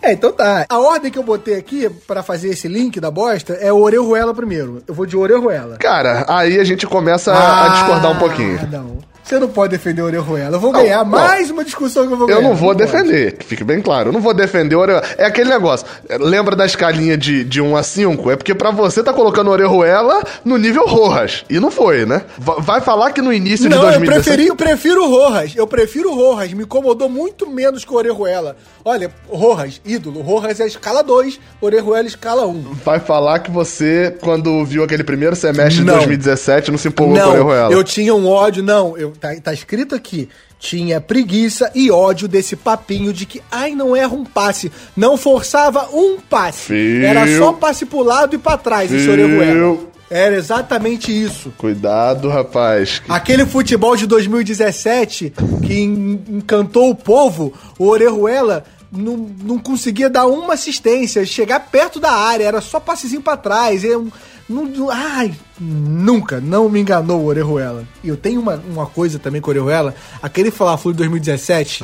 É, então tá. A ordem que eu botei aqui pra fazer esse link da bosta é o Orejuela primeiro. Eu vou de Orejuela. Cara, aí a gente começa a, a discordar um pouquinho. Ah, não. Você não pode defender o Orejuela. Eu vou Não, ganhar não. mais uma discussão que eu vou ganhar. Eu não vou pode. defender, que fique bem claro. Eu não vou defender o Orejuela. É aquele negócio. é, Lembra da escalinha de, de 1 a 5? É porque pra você tá colocando o Orejuela no nível Rojas. E não foi, né? Va- Vai falar que no início de Não, eu 2017... preferi, eu prefiro o Rojas. Eu prefiro o Rojas. Me incomodou muito menos que o Orejuela. Olha, Rojas, ídolo. Rojas é escala 2, Orejuela escala 1. Vai falar que você, quando viu aquele primeiro semestre Não. de 2017, não se empolgou com o Não, Orejuela. eu tinha um ódio, não. Eu, tá, tá escrito aqui. Tinha preguiça e ódio desse papinho de que, ai, não erra um passe. Não forçava um passe. Fio. Era só passe pro lado e pra trás, esse Fio. Orejuela. Era exatamente isso. Cuidado, rapaz. Aquele futebol de 2017 que en- encantou o povo, o Orejuela não, não conseguia dar uma assistência, chegar perto da área, era só passezinho pra trás. É um, não, não- ai, nunca, não me enganou o Orejuela. E eu tenho uma, uma coisa também com o Orejuela, aquele Fla-Flu de 2017,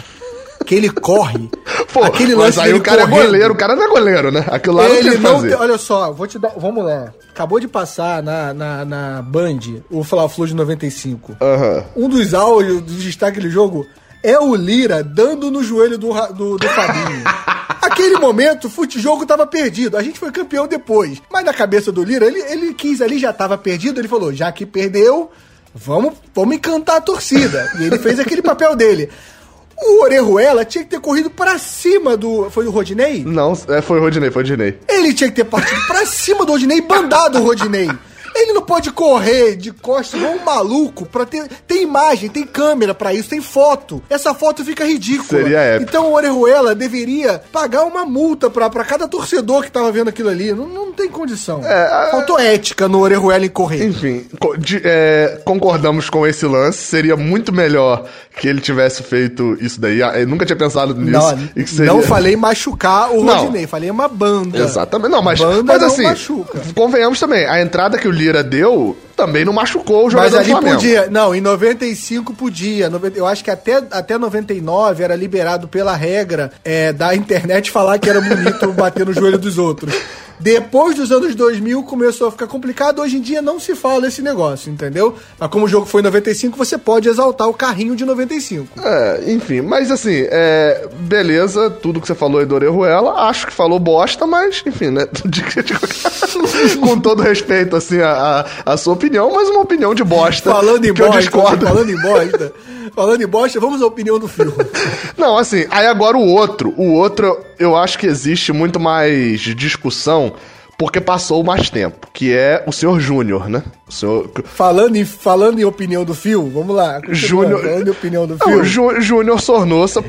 que ele corre. Pô, aquele mas aí o cara é correndo. goleiro, o cara não é goleiro, né? Aquilo lá não tem Ele não fazer. tem, olha só, vou te dar, vamos lá. Acabou de passar na, na, na Band o Fla-Flu de 95. Aham. Um dos áudios do destaque do jogo é o Lira dando no joelho do, do, do Fabinho. Aquele momento, o fute-jogo tava perdido. A gente foi campeão depois. Mas na cabeça do Lira, ele, ele quis ali, já tava perdido. Ele falou: já que perdeu, vamos, vamos encantar a torcida. E ele fez aquele papel dele. O Orejuela tinha que ter corrido pra cima do. Foi o Rodinei? Não, é, foi o Rodinei, foi o Rodinei. Ele tinha que ter partido pra cima do Rodinei e bandado o Rodinei. Ele não pode correr de costas igual um maluco pra ter. Tem imagem, tem câmera pra isso, tem foto. Essa foto fica ridícula. Seria épico. Então o Orejuela deveria pagar uma multa pra, pra cada torcedor que tava vendo aquilo ali. Não, não tem condição. É, Faltou ética no Orejuela em correr. Enfim, de- é, concordamos com esse lance. Seria muito melhor que ele tivesse feito isso daí. Ah, Eu nunca tinha pensado nisso. Não, seria- não falei machucar o. Rodinei, falei uma banda. Exatamente. Não, mas, Banda mas não assim, machuca. convenhamos também, a entrada que o Lira deu também não machucou o jogador Mas do ali Flamengo. podia. Não, em 95 podia. Eu acho que até, até 99 era liberado pela regra é, da internet falar que era bonito bater no joelho dos outros. Depois dos anos 2000 começou a ficar complicado. Hoje em dia não se fala esse negócio, entendeu? Mas como o jogo foi em 95, você pode exaltar o carrinho de 95. É, enfim, mas assim, é, beleza, tudo que você falou aí do Orejuela, acho que falou bosta, mas, enfim, né? de- de- com todo respeito, assim, a, a, a sua opinião, mas uma opinião de bosta. Falando em que eu bosta, discordo. falando em bosta, falando em bosta, vamos à opinião do filme. Não, assim, aí agora o outro. O outro, eu acho que existe muito mais discussão porque passou mais tempo, que é o senhor Júnior, né? O senhor. Falando em, falando em opinião do filme, vamos lá. Júnior. Falando em opinião do. Jú- Júnior Sornossa.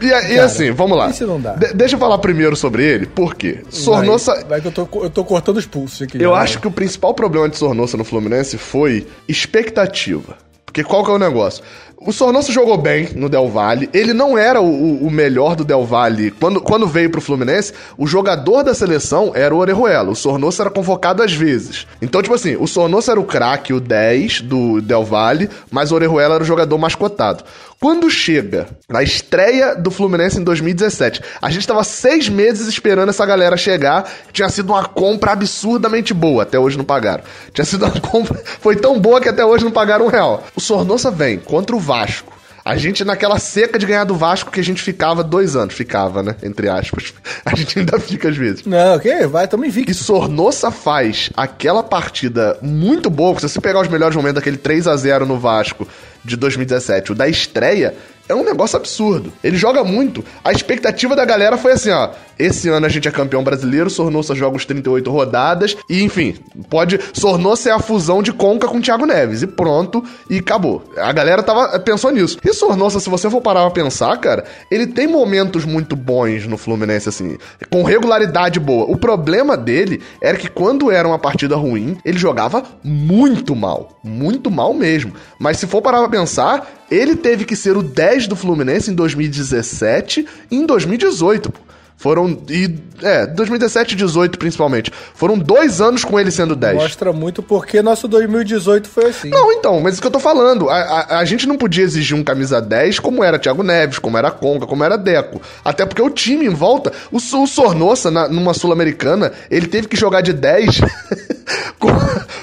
E, e assim, vamos lá. isso não dá. De- deixa eu falar primeiro sobre ele, por quê? Sornossa. Vai, vai que eu tô, eu tô cortando os pulsos aqui. Eu já. acho que o principal problema de Sornossa no Fluminense foi expectativa. Porque qual que é o negócio? O Sornossa jogou bem no Del Valle. Ele não era o, o- melhor do Del Valle. Quando, quando veio pro Fluminense, o jogador da seleção era o Orejuela. O Sornossa era convocado às vezes. Então, tipo assim, o Sornossa era o craque, o 10 do Del Valle, mas o Orejuela era o jogador mais cotado. Quando chega na estreia do Fluminense em 2017, a gente tava seis meses esperando essa galera chegar. Tinha sido uma compra absurdamente boa. Até hoje não pagaram. Tinha sido uma compra. Foi tão boa que até hoje não pagaram um real. O Sornossa vem contra o Vasco. A gente naquela seca de ganhar do Vasco que a gente ficava dois anos. Ficava, né? Entre aspas. A gente ainda fica às vezes. Não, ok, vai, tamo invicto. E Sornossa faz aquela partida muito boa. Se você pegar os melhores momentos daquele 3 a 0 no Vasco de 2017, o da estreia, é um negócio absurdo. Ele joga muito. A expectativa da galera foi assim, ó. Esse ano a gente é campeão brasileiro, Sornosa joga os 38 rodadas e, enfim, pode... Sornosa é a fusão de Conca com Thiago Neves e pronto, e acabou. A galera tava, pensou nisso. E Sornosa, se você for parar pra pensar, cara, ele tem momentos muito bons no Fluminense, assim, com regularidade boa. O problema dele era que quando era uma partida ruim, ele jogava muito mal. Muito mal mesmo. Mas se for parar pra pensar, ele teve que ser o 10 do Fluminense em 2017 e em 2018. Foram. E, é, 2017 e 2018 principalmente. Foram dois anos com ele sendo 10. Mostra muito porque nosso 2018 foi assim. Não, então, mas isso que eu tô falando. A, a, a, gente não podia exigir um camisa 10 como era Thiago Neves, como era Conca, como era Deco. Até porque o time em volta. O, o Sornossa, na, numa Sul-Americana, ele teve que jogar de 10 com,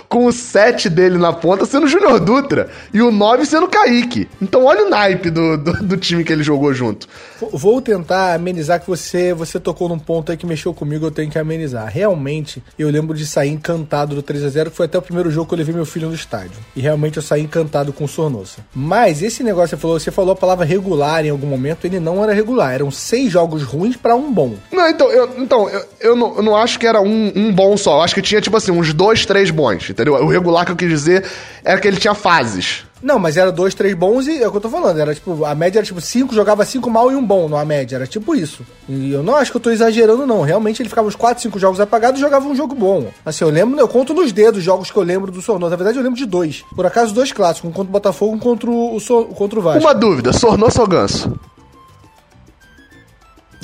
com o 7 dele na ponta sendo Júnior Dutra. E o 9 sendo Kaique. Então olha o naipe do, do, do time que ele jogou junto. Vou tentar amenizar que você, você tocou num ponto aí que mexeu comigo, eu tenho que amenizar. Realmente, eu lembro de sair encantado do 3 a 0 que foi até o primeiro jogo que eu levei meu filho no estádio. E realmente eu saí encantado com o Sornosa. Mas esse negócio você falou, você falou a palavra regular em algum momento, ele não era regular. Eram seis jogos ruins para um bom. Não, então, eu, então, eu, eu, não, eu não acho que era um, um bom só. Eu acho que tinha, tipo assim, uns dois, três bons, entendeu? O regular que eu quis dizer era que ele tinha fases. Não, mas era dois, três bons e é o que eu tô falando. Era tipo, a média era tipo cinco, jogava cinco mal e um bom na média. Era tipo isso. E eu não acho que eu tô exagerando, não. Realmente ele ficava uns quatro, cinco jogos apagados e jogava um jogo bom. Assim, eu lembro, eu conto nos dedos jogos que eu lembro do Sornosa. Na verdade, eu lembro de dois. Por acaso, dois clássicos, um contra o Botafogo e um contra o, so, contra o Vasco. Uma dúvida, Sornosa ou Ganso?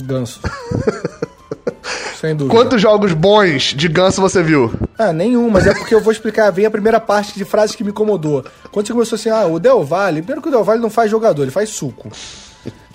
Ganso. Sem dúvida. Quantos jogos bons de Ganso você viu? Ah, nenhum, mas é porque eu vou explicar bem a primeira parte de frases que me incomodou. Quando você começou assim, ah, o Del Valle, primeiro que o Del Valle não faz jogador, ele faz suco.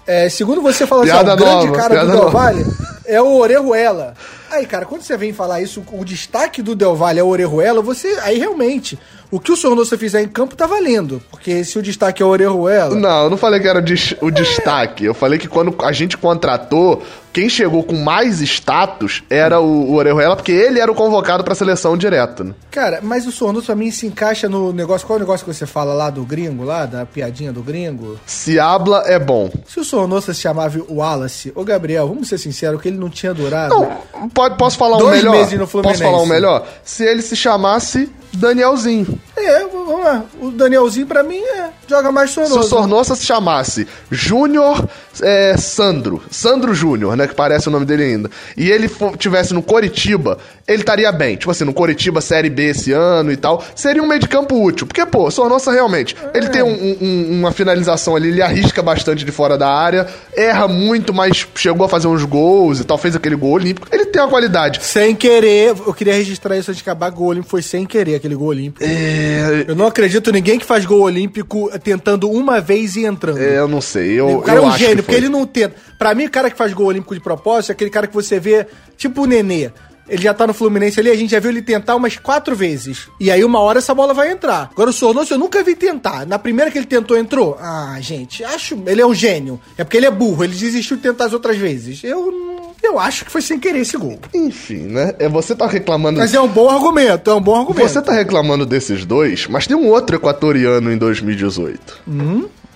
É, segundo você falou assim, ah, o grande nova, cara do Del nova. Valle é o Orejuela. Aí, cara, quando você vem falar isso, o destaque do Del Valle é o Orejuela, você. Aí realmente, o que o Sornosa fizer em campo tá valendo. Porque se o destaque é o Orejuela. Não, eu não falei que era o, dis- o destaque. Eu falei que quando a gente contratou, quem chegou com mais status era o, o Orejuela, porque ele era o convocado pra seleção direto, né? Cara, mas o Sornosa pra mim se encaixa no negócio. Qual é o negócio que você fala lá do gringo, lá, da piadinha do gringo? Se habla é bom. Se o Sornosa se chamava Wallace, ô Gabriel, vamos ser sinceros, que ele não tinha durado. Não, pode, posso falar um Dois melhor? meses no Fluminense. Posso falar um melhor? Se ele se chamasse Danielzinho. É, vamos lá. O Danielzinho, pra mim, é. Joga mais Se o Sornosa. Sornosa se chamasse Júnior é, Sandro, Sandro Júnior, né, que parece o nome dele ainda, e ele tivesse no Coritiba, ele estaria bem. Tipo assim, no Coritiba Série B esse ano e tal, seria um meio de campo útil. Porque, pô, Sornosa realmente, ele tem um- um- uma finalização ali, ele arrisca bastante de fora da área, erra muito, mas chegou a fazer uns gols e tal, fez aquele gol olímpico. Ele tem uma qualidade. Sem querer, eu queria registrar isso antes de acabar. Gol olímpico foi sem querer aquele gol olímpico. É, Eu não acredito ninguém que faz gol olímpico tentando uma vez e entrando. é, eu não sei, eu, o cara eu é um gênio, que porque ele não tenta. Pra mim, o cara que faz gol olímpico de propósito aquele cara que você vê, tipo o Nenê. Ele já tá no Fluminense ali, a gente já viu ele tentar umas quatro vezes. E aí, uma hora essa bola vai entrar. Agora, o Sornoso eu nunca vi tentar. Na primeira que ele tentou, entrou. Ah, gente, acho. Ele é um gênio. É porque ele é burro, ele desistiu de tentar as outras vezes. Eu. não- Eu acho que foi sem querer esse gol. Enfim, né? É, você tá reclamando Mas é um bom argumento, é um bom argumento. Você tá reclamando desses dois, mas tem um outro equatoriano em 2018.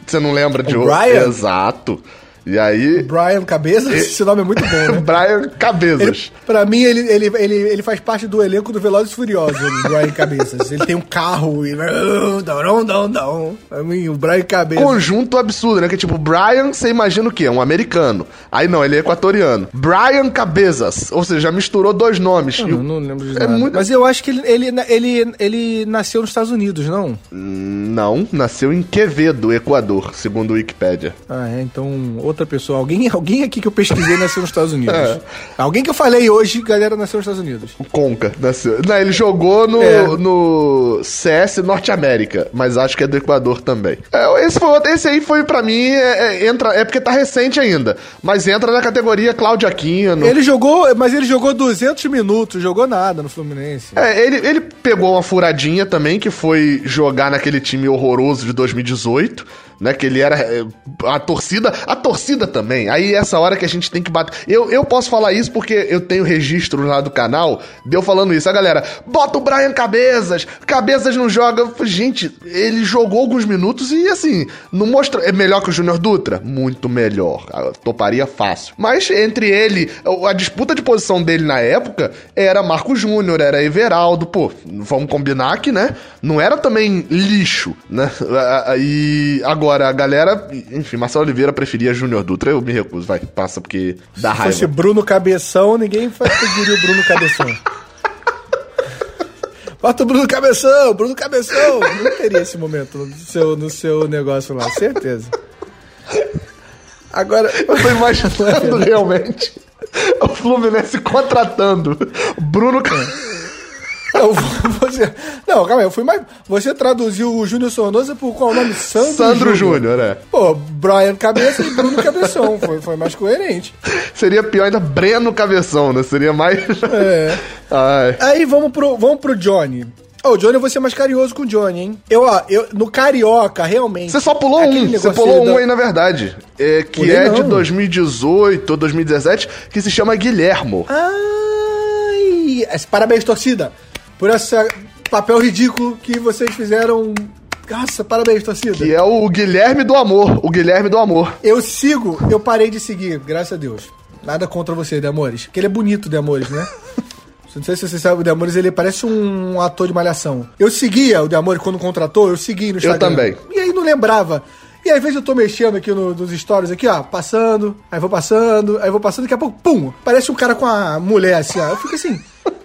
Você não lembra de O outro? Brian? Exato. E aí, Brian Cabeça, esse nome é muito bom, né? Brian Ele, Cabezas. pra mim, ele, ele, ele, ele faz parte do elenco do Velozes Furiosos, o Brian Cabeças. Ele tem um carro e... Não, não, não. Pra mim, o Brian Cabeças... Conjunto absurdo, né? Que tipo, Brian, você imagina o quê? Um americano. Aí não, ele é equatoriano. Brian Cabezas. Ou seja, já misturou dois nomes. E Eu não lembro de É nada. muito- Mas eu acho que ele, ele, ele, ele nasceu nos Estados Unidos, não? Não, nasceu em Quevedo, Equador, segundo o Wikipedia. Ah, é. Então, outra pessoa. Alguém, alguém aqui que eu pesquisei nasceu nos Estados Unidos. É. Alguém que eu falei hoje, galera, nasceu nos Estados Unidos. O Conca nasceu. Não, ele jogou no, É. no CS Norte América, mas acho que é do Equador também. É, esse, foi esse aí foi pra mim, é, é, entra, é porque tá recente ainda, mas entra na categoria Cláudio Aquino. Ele jogou, mas ele jogou 200 minutos, jogou nada no Fluminense. É, ele, ele pegou uma furadinha também, que foi jogar naquele time horroroso de 2018, né? Que ele era é, a torcida, a torcida também. Aí essa hora que a gente tem que bater. Eu, eu posso falar isso porque eu tenho registro lá do canal, deu falando isso. A galera, bota o Brian Cabezas, Cabezas não joga. Gente, ele jogou alguns minutos e assim, não mostra. É melhor que o Júnior Dutra? Muito melhor. Eu toparia fácil. Mas entre ele, a disputa de posição dele na época era Marco Júnior, era Everaldo. Pô, vamos combinar que, né? Não era também lixo, né? E agora a galera, enfim, Marcelo Oliveira preferia Júnior Dutra. Eu me recuso, vai, passa porque dá Se raiva. fosse Bruno Cabeção, ninguém pediria o Bruno Cabeção. Bota o Bruno Cabeção, Bruno Cabeção. Não teria esse momento no seu, no seu negócio lá, certeza. Agora. Eu tô imaginando realmente o Fluminense contratando Bruno Não, você, não, calma aí, eu fui mais. Você traduziu o Júnior Sornosa por qual nome? Sandro, Sandro Júnior, é. Pô, Brian Cabeça e Bruno Cabeção. Foi, foi mais coerente. Seria pior ainda Breno Cabeção, né? Seria mais. É. Ai. Aí vamos pro, vamos pro Johnny. Ô, o Johnny, eu vou ser mais carinhoso com o Johnny, hein? Eu, ó, eu, no Carioca, realmente. Você só pulou um, você pulou um da- aí na verdade. É, que Pulei é não. de 2018 ou 2017, que se chama Guilhermo. Ai, esse- parabéns, torcida, por esse papel ridículo que vocês fizeram. Nossa, parabéns, torcida. Que é o Guilherme do Amor. O Guilherme do Amor. Eu sigo, eu parei de seguir, graças a Deus. Nada contra você, De Amores. Porque ele é bonito, De Amores, né? Não sei se você sabe, o De Amores, ele parece um ator de malhação. Eu seguia o De Amores quando contratou, eu segui no Instagram. também. E aí não lembrava. E às vezes eu tô mexendo aqui no- nos stories aqui, ó, passando, aí vou passando, aí vou passando, daqui a pouco, pum, parece um cara com a mulher assim, ó. Eu fico assim,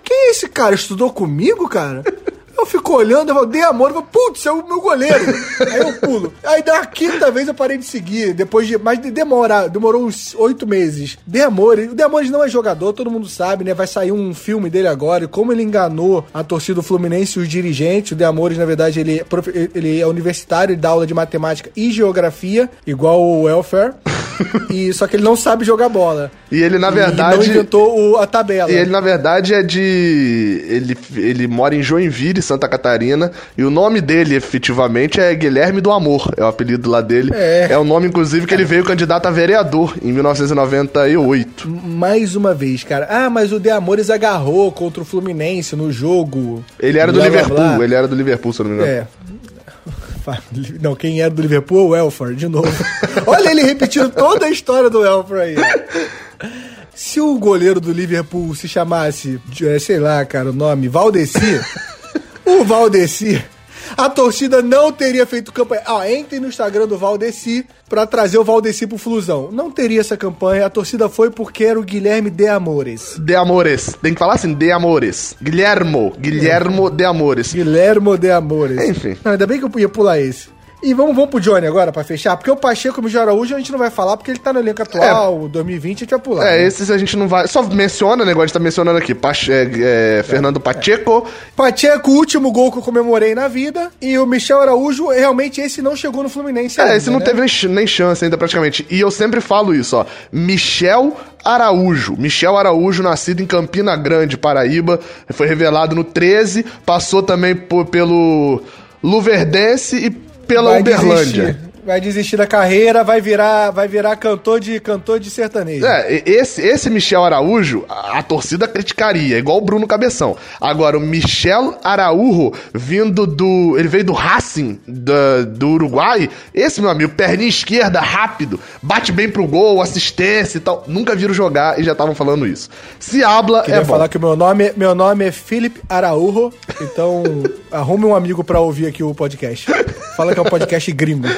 quem é esse cara? Estudou comigo, cara? Eu fico olhando, eu falo, dei amor, eu falo, putz, é o meu goleiro. Aí eu pulo. Aí da quinta vez eu parei de seguir, depois de. Mas de- demora, demorou uns oito meses. De amor, o De Amores não é jogador, todo mundo sabe, né? Vai sair um filme dele agora, e como ele enganou a torcida do Fluminense e os dirigentes. O De Amores, na verdade, ele é, ele é universitário, ele dá aula de matemática e geografia, igual o Welfare. e, só que ele não sabe jogar bola. E ele, na E verdade. não inventou o- a tabela. E ele, na verdade, é de. Ele, ele mora em Joinville, Santa Catarina. E o nome dele, efetivamente, é Guilherme do Amor. É o apelido lá dele. É. o nome, inclusive, que ele veio candidato a vereador em 1998. Mais uma vez, cara. Ah, mas o De Amores agarrou contra o Fluminense no jogo. Ele era do Blá, Liverpool. blá. Ele era do Liverpool, se eu não me engano. É. Não, quem era do Liverpool é o Welfare, de novo. Olha ele repetindo toda a história do Welfare aí. Se o goleiro do Liverpool se chamasse, eh, sei lá, cara, o nome, Valdeci, o Valdeci, a torcida não teria feito campanha. Ah, entre no Instagram do Valdeci pra trazer o Valdeci pro Flusão. Não teria essa campanha, a torcida foi porque era o Guilherme de Amores. De Amores. Tem que falar assim, De Amores. Guilhermo. Guilhermo de Amores. Guilhermo de Amores. Enfim. Não, ainda bem que eu ia pular esse. E vamos, vamos pro Johnny agora, pra fechar, porque o Pacheco e o Mijo Araújo a gente não vai falar, porque ele tá no elenco atual, 2020, a gente vai pular. É, né? esses a gente não vai. Só menciona, né? Igual a gente tá mencionando aqui. Pache, é, é, Fernando Pacheco. Pacheco, o último gol que eu comemorei na vida, e o Michel Araújo, realmente esse não chegou no Fluminense É, esse não né? teve nem, nem chance ainda, praticamente. E eu sempre falo isso, ó. Michel Araújo. Michel Araújo, nascido em Campina Grande, Paraíba. Foi revelado no 13. Passou também por- pelo Luverdense e pela Vai Uberlândia. Vai desistir da carreira, vai virar, vai virar cantor de cantor de sertanejo. É, esse, esse Michel Araújo, a, a torcida criticaria, igual o Bruno Cabeção. Agora, o Michel Araújo, vindo do. Ele veio do Racing da- do Uruguai. Esse, meu amigo, perninha esquerda, rápido, bate bem pro gol, assistência e tal. Nunca viram jogar e já estavam falando isso. Se habla, Queria é bom. falar que o meu nome, meu nome é Felipe Araújo, então arrume um amigo pra ouvir aqui o podcast. Fala que é um podcast gringo.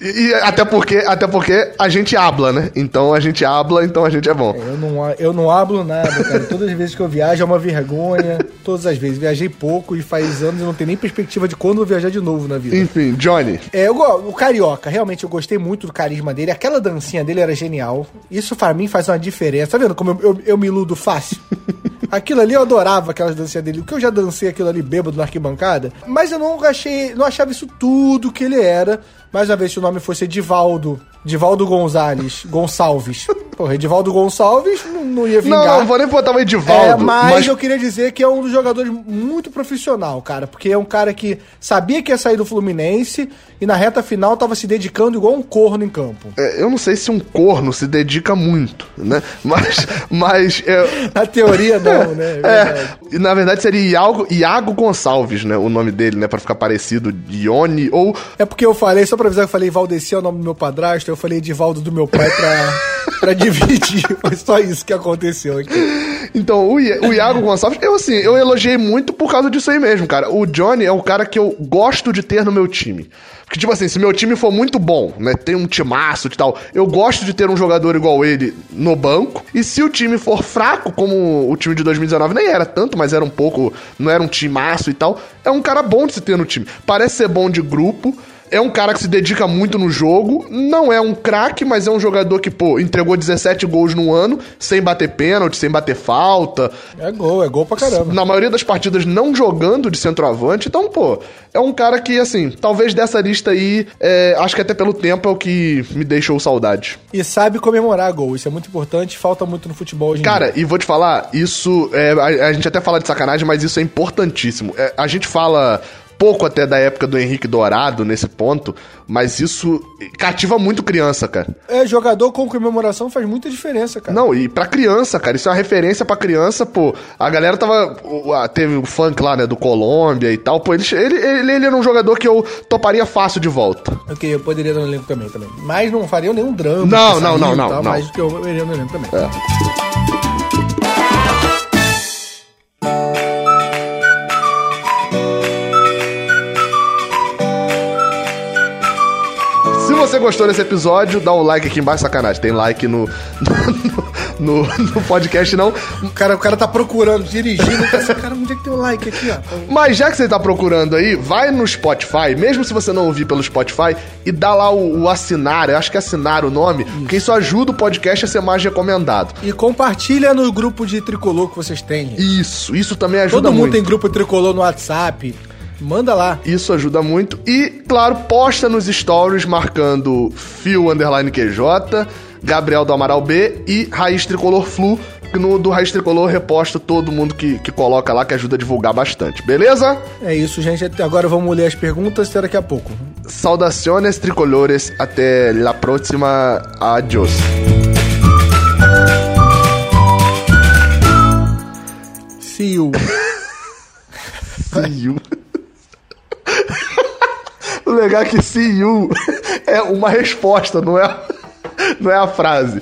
E, e até porque, até porque a gente habla, né? Então a gente habla, então a gente é bom. Eu não, eu não hablo nada, cara. Todas as vezes que eu viajo é uma vergonha. Todas as vezes. Viajei pouco e faz anos e não tenho nem perspectiva de quando eu viajar de novo na vida. Enfim, Johnny. É, eu, o Carioca, realmente eu gostei muito do carisma dele. Aquela dancinha dele era genial. Isso pra mim faz uma diferença. Tá vendo como eu, eu, eu me iludo fácil? Aquilo ali eu adorava aquelas dancinhas dele. Porque eu já dancei aquilo ali bêbado na arquibancada. Mas eu não achei, não achava isso tudo que ele era. Mais uma vez, se o nome fosse Divaldo, Divaldo Gonzalez, Gonçalves. Porra, Edivaldo Gonçalves não, não ia vingar. Não, não vou nem botar o Edivaldo. É, mas, eu queria dizer que é um dos jogadores muito profissional, cara. Porque é um cara que sabia que ia sair do Fluminense e na reta final tava se dedicando igual um corno em campo. É, eu não sei se um corno se dedica muito, né? Mas. mas é... Na teoria, não, né? É, na verdade seria Iago, Iago Gonçalves, né? O nome dele, né? Pra ficar parecido, Dione ou. É porque eu falei, só pra avisar que eu falei Valdeci é o nome do meu padrasto, eu falei Edivaldo do meu pai pra, pra dividir. Foi só isso que aconteceu aqui. Então, o, o Iago Gonçalves, eu assim, eu elogiei muito por causa disso aí mesmo, cara. O Johnny é o cara que eu gosto de ter no meu time. Porque, tipo assim, se meu time for muito bom, né? Tem um timaço e tal, eu gosto de ter um jogador igual ele no banco. E se o time for fraco, como o time de 2019 nem era tanto, mas era um pouco. Não era um timaço e tal, é um cara bom de se ter no time. Parece ser bom de grupo é um cara que se dedica muito no jogo, não é um craque, mas é um jogador que, pô, entregou 17 gols no ano, sem bater pênalti, sem bater falta. É gol, é gol pra caramba. Na maioria das partidas não jogando de centroavante, então, pô, é um cara que, assim, talvez dessa lista aí, é, acho que até pelo tempo é o que me deixou saudade. E sabe comemorar gol, isso é muito importante, falta muito no futebol hoje Cara, e vou te falar, isso, é, a, a, gente até fala de sacanagem, mas isso é importantíssimo. É, a gente fala pouco até da época do Henrique Dourado nesse ponto, mas isso cativa muito criança, cara. É, jogador com comemoração faz muita diferença, cara. Não, e pra criança, cara, isso é uma referência pra criança, pô. A galera tava. Teve o funk lá, né, do Colômbia e tal, pô. Ele, ele, ele, ele era um jogador que eu toparia fácil de volta. Ok, eu poderia dar no elenco também, também. Mas não faria nenhum drama. Não, não, não, não, tal, não. Mas eu iria no elenco também. É. gostou desse episódio, dá um like aqui embaixo, sacanagem. Tem like no, no, no, no podcast, não. O cara, o cara tá procurando, dirigindo. Assim, cara, onde é que tem o um like aqui, ó? Mas já que você tá procurando aí, vai no Spotify, mesmo se você não ouvir pelo Spotify, e dá lá o, o assinar, eu acho que é assinar o nome, isso. porque isso ajuda o podcast a ser mais recomendado. E compartilha no grupo de tricolor que vocês têm. Isso, isso também ajuda Todo mundo muito. tem grupo tricolor no WhatsApp. Manda lá. Isso ajuda muito. E, claro, posta nos stories marcando Fio Underline QJ, Gabriel do Amaral B e Raiz Tricolor Flu. No do Raiz Tricolor reposta todo mundo que, que coloca lá, que ajuda a divulgar bastante, beleza? É isso, gente. Agora vamos ler as perguntas até daqui a pouco. Saudações tricolores, até la próxima. Adiós. See you. See you. Legal é que see you é uma resposta, não é, não é a frase.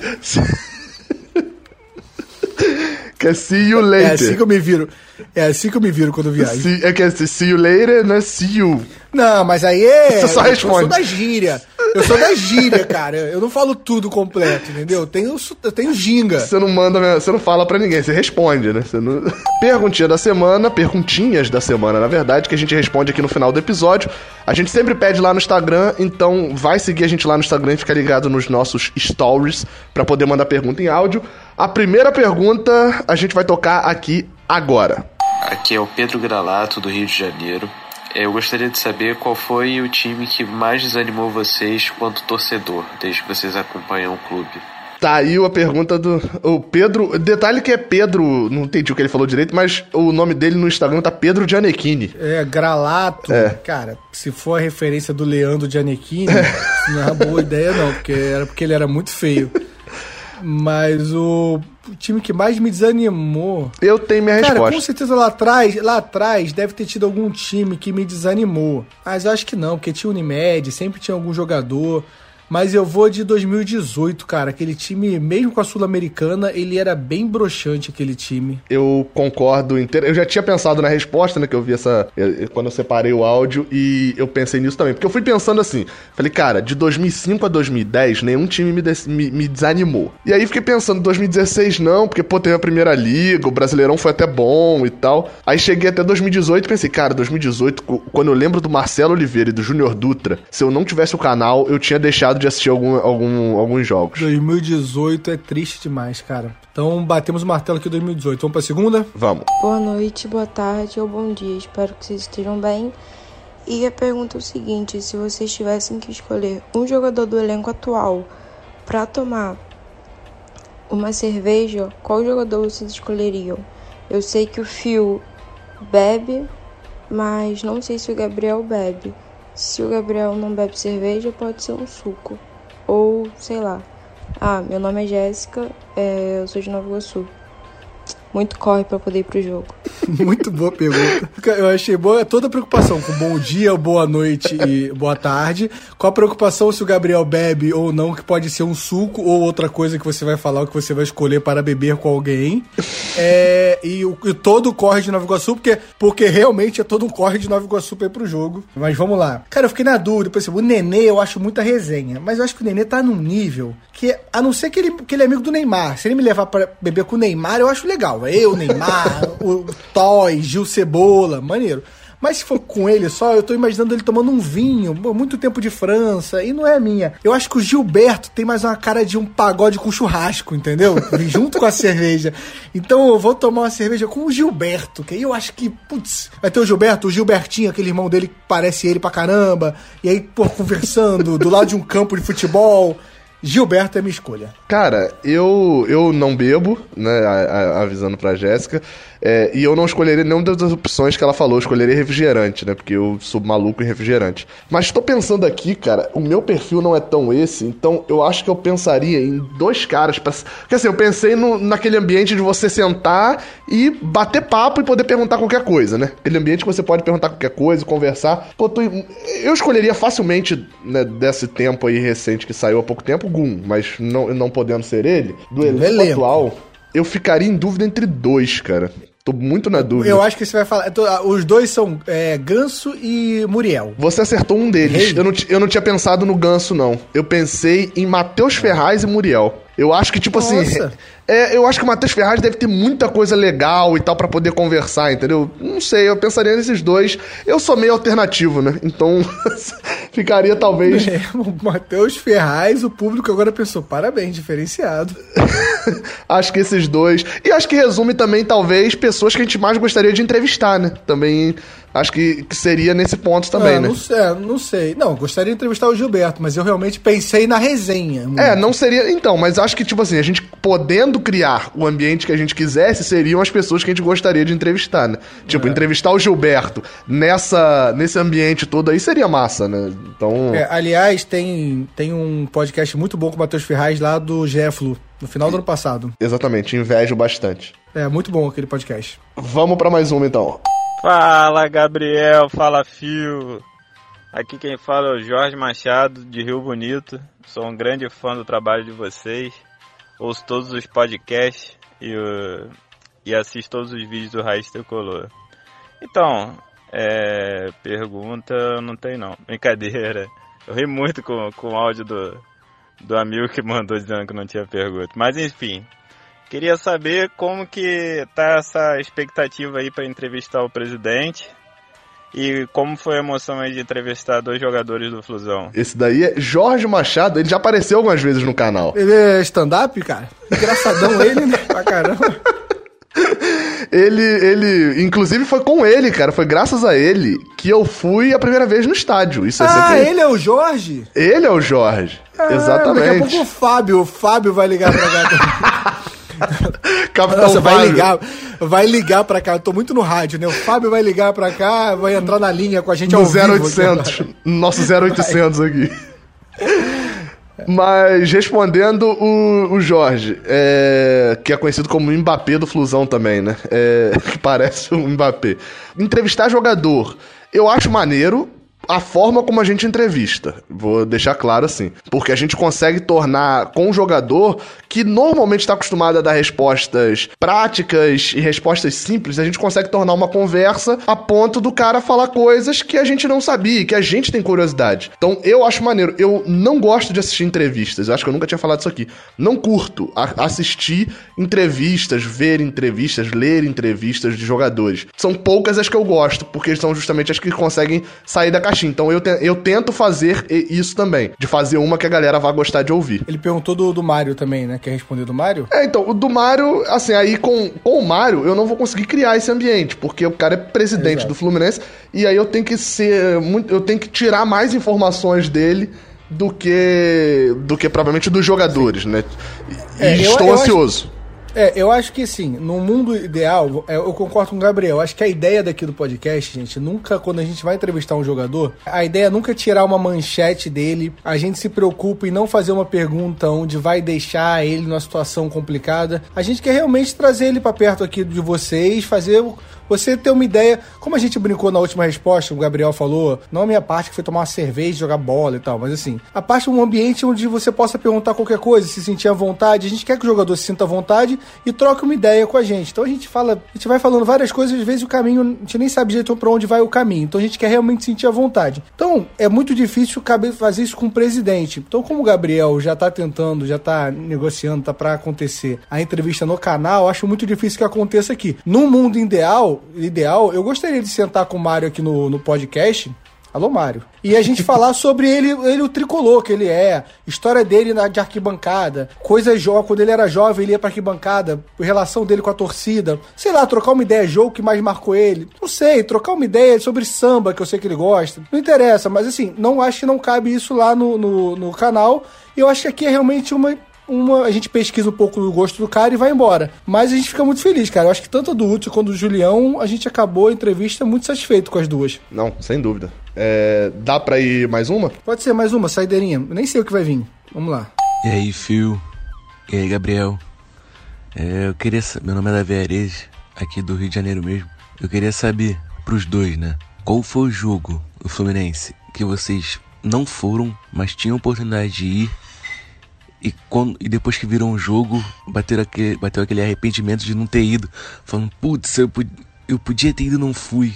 Que é see you later. É assim que eu me viro. É assim que eu me viro quando viajo. See, é que é see you later, não é see you. Não, mas aí é. Você só responde. Eu sou da gíria. Eu sou da gíria, cara. Eu não falo tudo completo, entendeu? Eu tenho, eu tenho ginga. Você não manda, você não fala pra ninguém, você responde, né? Você não... Perguntinha da semana, perguntinhas da semana, na verdade, que a gente responde aqui no final do episódio. A gente sempre pede lá no Instagram, então vai seguir a gente lá no Instagram e ficar ligado nos nossos stories para poder mandar pergunta em áudio. A primeira pergunta a gente vai tocar aqui agora. Aqui é o Pedro Gralato, do Rio de Janeiro. Eu gostaria de saber qual foi o time que mais desanimou vocês quanto torcedor, desde que vocês acompanham o clube. Tá aí a pergunta do o Pedro. Detalhe que é Pedro, não entendi o que ele falou direito, mas o nome dele no Instagram tá Pedro Gianecchini. É, Gralato. É. Cara, se for a referência do Leandro Gianecchini, não é uma boa ideia, não, porque era porque ele era muito feio. Mas o time que mais me desanimou. Eu tenho minha Cara, resposta. com certeza lá atrás, lá atrás deve ter tido algum time que me desanimou. Mas eu acho que não, porque tinha Unimed, sempre tinha algum jogador. Mas eu vou de 2018, cara. Aquele time, mesmo com a Sul-Americana, ele era bem broxante, aquele time. Eu concordo inteiro. Eu já tinha pensado na resposta, né? Que eu vi essa. Quando eu separei o áudio e eu pensei nisso também. Porque eu fui pensando assim. Falei, cara, de 2005 a 2010, nenhum time me, me, me desanimou. E aí fiquei pensando, 2016 não, porque, pô, teve a primeira liga, o Brasileirão foi até bom e tal. Aí cheguei até 2018 e pensei, cara, 2018, quando eu lembro do Marcelo Oliveira e do Júnior Dutra, se eu não tivesse o canal, eu tinha deixado de assistir algum, algum, alguns jogos. 2018 é triste demais, cara. Então batemos o martelo aqui em 2018. Vamos pra segunda? Vamos. Boa noite, boa tarde ou bom dia. Espero que vocês estejam bem. E a pergunta é o seguinte: se vocês tivessem que escolher um jogador do elenco atual para tomar uma cerveja, qual jogador vocês escolheriam? Eu sei que o Phil bebe, mas não sei se o Gabriel bebe. Se o Gabriel não bebe cerveja, pode ser um suco. Ou, sei lá. Ah, meu nome é Jéssica, é, eu sou de Nova Iguaçu. Muito corre para poder ir pro jogo. Muito boa pergunta. Eu achei boa toda a preocupação com bom dia, boa noite e boa tarde. Qual a preocupação se o Gabriel bebe ou não, que pode ser um suco ou outra coisa que você vai falar, o que você vai escolher para beber com alguém. É, e, o, e todo o corre de Nova Iguaçu, porque, porque realmente é todo um corre de Nova Iguaçu pra ir pro jogo. Mas vamos lá. Cara, eu fiquei na dúvida, exemplo, o Nenê eu acho muita resenha, mas eu acho que o Nenê tá num nível que, a não ser que ele, que ele é amigo do Neymar, se ele me levar para beber com o Neymar, eu acho legal. Eu, Neymar, o Toy, Gil Cebola, maneiro. Mas se for com ele só, eu tô imaginando ele tomando um vinho, muito tempo de França, e não é minha. Eu acho que o Gilberto tem mais uma cara de um pagode com churrasco, entendeu? Junto com a cerveja. Então eu vou tomar uma cerveja com o Gilberto, que aí eu acho que, putz, vai ter o Gilberto, o Gilbertinho, aquele irmão dele que parece ele pra caramba, e aí, pô, conversando do lado de um campo de futebol. Gilberto é minha escolha. Cara, eu, eu não bebo, né? A, a, avisando pra Jéssica. É, e eu não escolheria nenhuma das opções que ela falou, eu escolheria refrigerante, né? Porque eu sou maluco em refrigerante. Mas tô pensando aqui, cara, o meu perfil não é tão esse, então eu acho que eu pensaria em dois caras. Pra... Porque assim, eu pensei no, naquele ambiente de você sentar e bater papo e poder perguntar qualquer coisa, né? Aquele ambiente que você pode perguntar qualquer coisa, conversar. Pô, tô... Eu escolheria facilmente, né, desse tempo aí recente que saiu há pouco tempo, Gum, mas não, não podendo ser ele, do elenco atual. Eu ficaria em dúvida entre dois, cara. Tô muito na dúvida. Eu acho que você vai falar. Ah, os dois são é, Ganso e Muriel. Você acertou um deles. Eu não, eu não tinha pensado no Ganso, não. Eu pensei em Matheus Ferraz e Muriel. Eu acho que, tipo assim, Nossa. assim. É, eu acho que o Matheus Ferraz deve ter muita coisa legal e tal para poder conversar, entendeu? Não sei, eu pensaria nesses dois. Eu sou meio alternativo, né? Então, ficaria talvez. É, o Matheus Ferraz, o público agora pensou, parabéns, diferenciado. acho que esses dois. E acho que resume também, talvez, pessoas que a gente mais gostaria de entrevistar, né? Também acho que, que seria nesse ponto também, é, né? Não sei, não sei. Não, gostaria de entrevistar o Gilberto, mas eu realmente pensei na resenha. Muito. É, não seria. Então, mas acho que, tipo assim, a gente podendo criar o ambiente que a gente quisesse, seriam as pessoas que a gente gostaria de entrevistar, né? Tipo, é. entrevistar o Gilberto nessa, nesse ambiente todo aí seria massa, né? Então. É, aliás, tem, tem um podcast muito bom com o Matheus Ferraz lá do Jefflo, no final do ano passado. Exatamente, invejo bastante. É, muito bom aquele podcast. Vamos para mais uma então. Fala Gabriel, fala Fio. Aqui quem fala é o Jorge Machado, de Rio Bonito. Sou um grande fã do trabalho de vocês. Ouço todos os podcasts e, uh, e assisto todos os vídeos do Raiz Tricolor. Então, é, pergunta não tem não. Brincadeira. Eu ri muito com, com o áudio do, do amigo que mandou dizendo que não tinha pergunta. Mas enfim, Queria saber como que tá essa expectativa aí para entrevistar o presidente e como foi a emoção aí de entrevistar dois jogadores do Flusão. Esse daí é Jorge Machado, ele já apareceu algumas vezes no canal. Ele é stand-up, cara? Engraçadão ele, né? Pra caramba. Ele, ele, inclusive foi com ele, cara, foi graças a ele que eu fui a primeira vez no estádio. Isso é ah, sempre... ele é o Jorge? Ele é o Jorge, ah, exatamente. Daqui a pouco o Fábio, o Fábio vai ligar pra cá. Capitão Nossa, vai ligar, vai ligar pra cá. Eu tô muito no rádio, né? O Fábio vai ligar pra cá, vai entrar na linha com a gente no ao 0800. Nosso 0800 vai. aqui. Mas respondendo o, o Jorge, é, que é conhecido como Mbappé do Flusão também, né? É, que parece um Mbappé. Entrevistar jogador, eu acho maneiro, a forma como a gente entrevista. Vou deixar claro assim. Porque a gente consegue tornar com o jogador que normalmente está acostumado a dar respostas práticas e respostas simples, a gente consegue tornar uma conversa a ponto do cara falar coisas que a gente não sabia, que a gente tem curiosidade. Então eu acho maneiro. Eu não gosto de assistir entrevistas. Eu acho que eu nunca tinha falado isso aqui. Não curto assistir entrevistas, ver entrevistas, ler entrevistas de jogadores. São poucas as que eu gosto, porque são justamente as que conseguem sair da caixinha. Então eu, te, eu tento fazer isso também. De fazer uma que a galera vá gostar de ouvir. Ele perguntou do, do Mario também, né? Quer responder do Mario? É, então, o do Mario, assim, aí com, com o Mario eu não vou conseguir criar esse ambiente, porque o cara é presidente Exato. do Fluminense e aí eu tenho que ser. Muito, eu tenho que tirar mais informações dele do que do que provavelmente dos jogadores, né? E É, eu- estou eu ansioso. É, eu acho que sim, no mundo ideal, é, eu concordo com o Gabriel. Acho que a ideia daqui do podcast, gente, nunca, quando a gente vai entrevistar um jogador, a ideia é nunca tirar uma manchete dele. A gente se preocupa em não fazer uma pergunta onde vai deixar ele numa situação complicada. A gente quer realmente trazer ele pra perto aqui de vocês, fazer você ter uma ideia. Como a gente brincou na última resposta, o Gabriel falou, não a minha parte que foi tomar uma cerveja, jogar bola e tal, mas assim, a parte um ambiente onde você possa perguntar qualquer coisa, se sentir à vontade. A gente quer que o jogador se sinta à vontade e troque uma ideia com a gente. Então a gente fala, a gente vai falando várias coisas, às vezes o caminho, a gente nem sabe direito pra onde vai o caminho. Então a gente quer realmente sentir à vontade. Então é muito difícil fazer isso com o presidente. Então, como o Gabriel já tá tentando, já tá negociando, tá pra acontecer a entrevista no canal, acho muito difícil que aconteça aqui. No mundo ideal, ideal, eu gostaria de sentar com o Mário aqui no, no podcast. Alô, Mário. E a gente falar sobre ele, ele, o tricolor que ele é, história dele na, de arquibancada, coisas jovens, quando ele era jovem, ele ia pra arquibancada, relação dele com a torcida, sei lá, trocar uma ideia, jogo que mais marcou ele. Não sei, trocar uma ideia sobre samba, que eu sei que ele gosta. Não interessa, mas assim, não acho que não cabe isso lá no, no, no canal. Eu acho que aqui é realmente uma uma, a gente pesquisa um pouco do gosto do cara e vai embora. Mas a gente fica muito feliz, cara. Eu acho que tanto do Hudson quanto do Julião, a gente acabou a entrevista muito satisfeito com as duas. Não, sem dúvida. É, dá pra ir mais uma? Pode ser mais uma, saideirinha. Eu nem sei o que vai vir. Vamos lá. E aí, Phil? E aí, Gabriel? É, eu queria saber. Meu nome é Davi Ares, aqui do Rio de Janeiro mesmo. Eu queria saber, pros dois, né? Qual foi o jogo, o Fluminense, que vocês não foram, mas tinham oportunidade de ir? E, quando, e depois que viram o jogo, bateram aquele, bateu aquele arrependimento de não ter ido. Falando, putz, eu, eu podia ter ido não fui.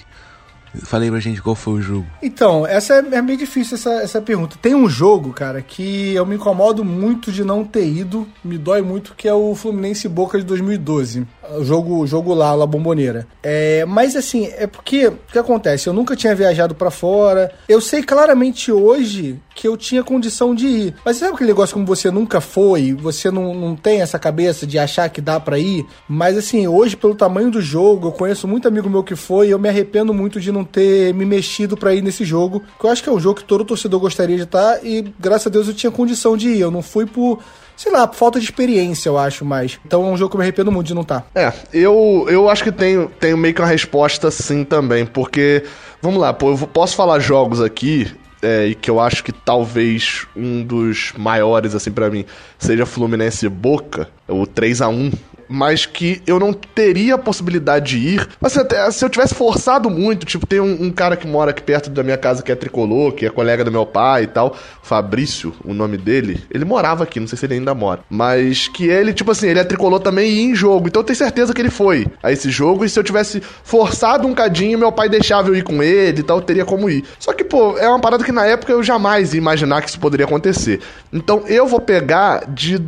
Falei pra gente qual foi o jogo. Então, essa é, é meio difícil essa, essa pergunta. Tem um jogo, cara, que eu me incomodo muito de não ter ido, me dói muito, que é o Fluminense Boca de 2012. O jogo, jogo lá, La Bomboneira. É, mas assim, é porque, o que acontece? Eu nunca tinha viajado pra fora. Eu sei claramente hoje que eu tinha condição de ir. Mas sabe aquele negócio como você nunca foi? Você não, não tem essa cabeça de achar que dá pra ir? Mas assim, hoje, pelo tamanho do jogo, eu conheço muito amigo meu que foi e eu me arrependo muito de não ter me mexido pra ir nesse jogo. Que eu acho que é um jogo que todo torcedor gostaria de estar e graças a Deus eu tinha condição de ir. Eu não fui por, sei lá, falta de experiência, eu acho mais. Então é um jogo que eu me arrependo muito de não estar. É, eu, eu acho que tenho, tenho meio que uma resposta sim também, porque, vamos lá, pô, eu posso falar jogos aqui, é, e que eu acho que talvez um dos maiores, assim, pra mim, seja Fluminense Boca, o 3 a 1 mas que eu não teria a possibilidade de ir. Mas até, se eu tivesse forçado muito, tipo, tem um, um cara que mora aqui perto da minha casa que é tricolor, que é colega do meu pai e tal, Fabrício, o nome dele. Ele morava aqui, não sei se ele ainda mora. Mas que ele, tipo assim, ele é tricolor também e em jogo. Então eu tenho certeza que ele foi a esse jogo. E se eu tivesse forçado um cadinho, meu pai deixava eu ir com ele e tal, teria como ir. Só que, pô, é uma parada que na época eu jamais ia imaginar que isso poderia acontecer. Então eu vou pegar de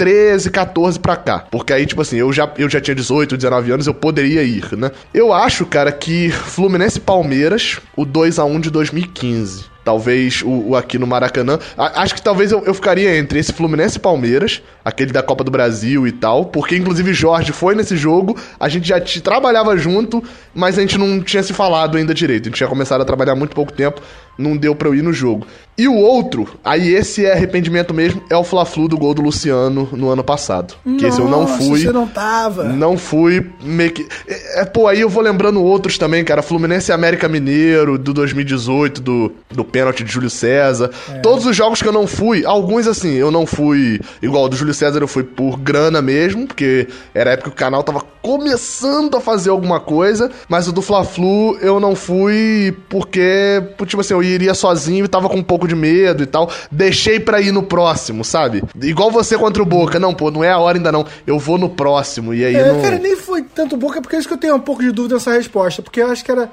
2013, 14 pra cá. Porque aí, tipo assim, eu já, eu já tinha 18, 19 anos, eu poderia ir, né? Eu acho, cara, que Fluminense e Palmeiras, o 2 a 1 de 2015. Talvez o, o aqui no Maracanã. A- acho que talvez eu, eu ficaria entre esse Fluminense e Palmeiras, aquele da Copa do Brasil e tal, porque inclusive Jorge foi nesse jogo, a gente já te- trabalhava junto, mas a gente não tinha se falado ainda direito. A gente tinha começado a trabalhar há muito pouco tempo, não deu pra eu ir no jogo. E o outro, aí esse é arrependimento mesmo, é o Fla-Flu do gol do Luciano no ano passado. que esse eu não Nossa, fui. Você não tava. Não fui meio que. É, é, pô, aí eu vou lembrando outros também, cara. Fluminense e América Mineiro, do 2018, do, do pênalti de Júlio César. Todos os jogos que eu não fui, alguns assim, eu não fui. Igual o do Júlio César, eu fui por grana mesmo, porque era a época que o canal tava começando a fazer alguma coisa. Mas o do Fla-Flu eu não fui porque, tipo assim, eu iria sozinho e tava com um pouco de medo e tal. Deixei pra ir no próximo, sabe? Igual você contra o Boca. Não, pô, não é a hora ainda não. Eu vou no próximo. E aí É, não. cara, nem foi tanto boca, porque é isso que eu tenho um pouco de dúvida nessa resposta. Porque eu acho que era.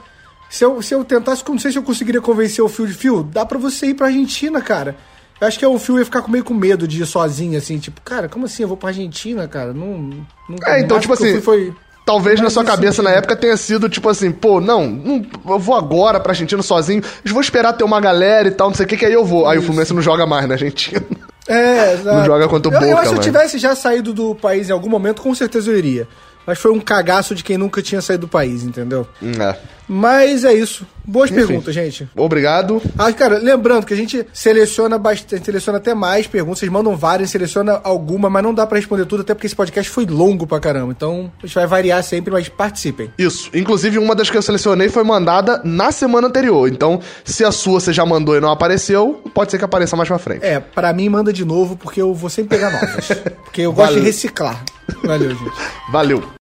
Se eu, se eu tentasse, não sei se eu conseguiria convencer o Fio de Fio, dá pra você ir pra Argentina, cara. Eu acho que o Fio ia ficar com- meio com medo de ir sozinho, assim, tipo, cara, como assim? Eu vou pra Argentina, cara? Não. não É, então, tipo eu assim, foi- Talvez na sua cabeça na sentido. época tenha sido tipo assim, pô, não, não, eu vou agora pra Argentina sozinho, eu vou esperar ter uma galera e tal, não sei o que, que aí eu vou. Aí o Fluminense não joga mais na Argentina. É, exato. Não joga contra o eu, eu Boca, acho que se eu tivesse já saído do país em algum momento, com certeza eu iria. mas foi um cagaço de quem nunca tinha saído do país, entendeu? É. Mas é isso. Boas Enfim. perguntas, gente. Obrigado. Ah, cara, lembrando que a gente seleciona bastante, seleciona até mais perguntas, vocês mandam várias, seleciona alguma, mas não dá pra responder tudo, até porque esse podcast foi longo pra caramba. Então, a gente vai variar sempre, mas participem. Isso. Inclusive, uma das que eu selecionei foi mandada na semana anterior. Então, se a sua você já mandou e não apareceu, pode ser que apareça mais pra frente. É, pra mim manda de novo, porque eu vou sempre pegar novas. porque eu gosto Valeu. de reciclar. Valeu, gente. Valeu.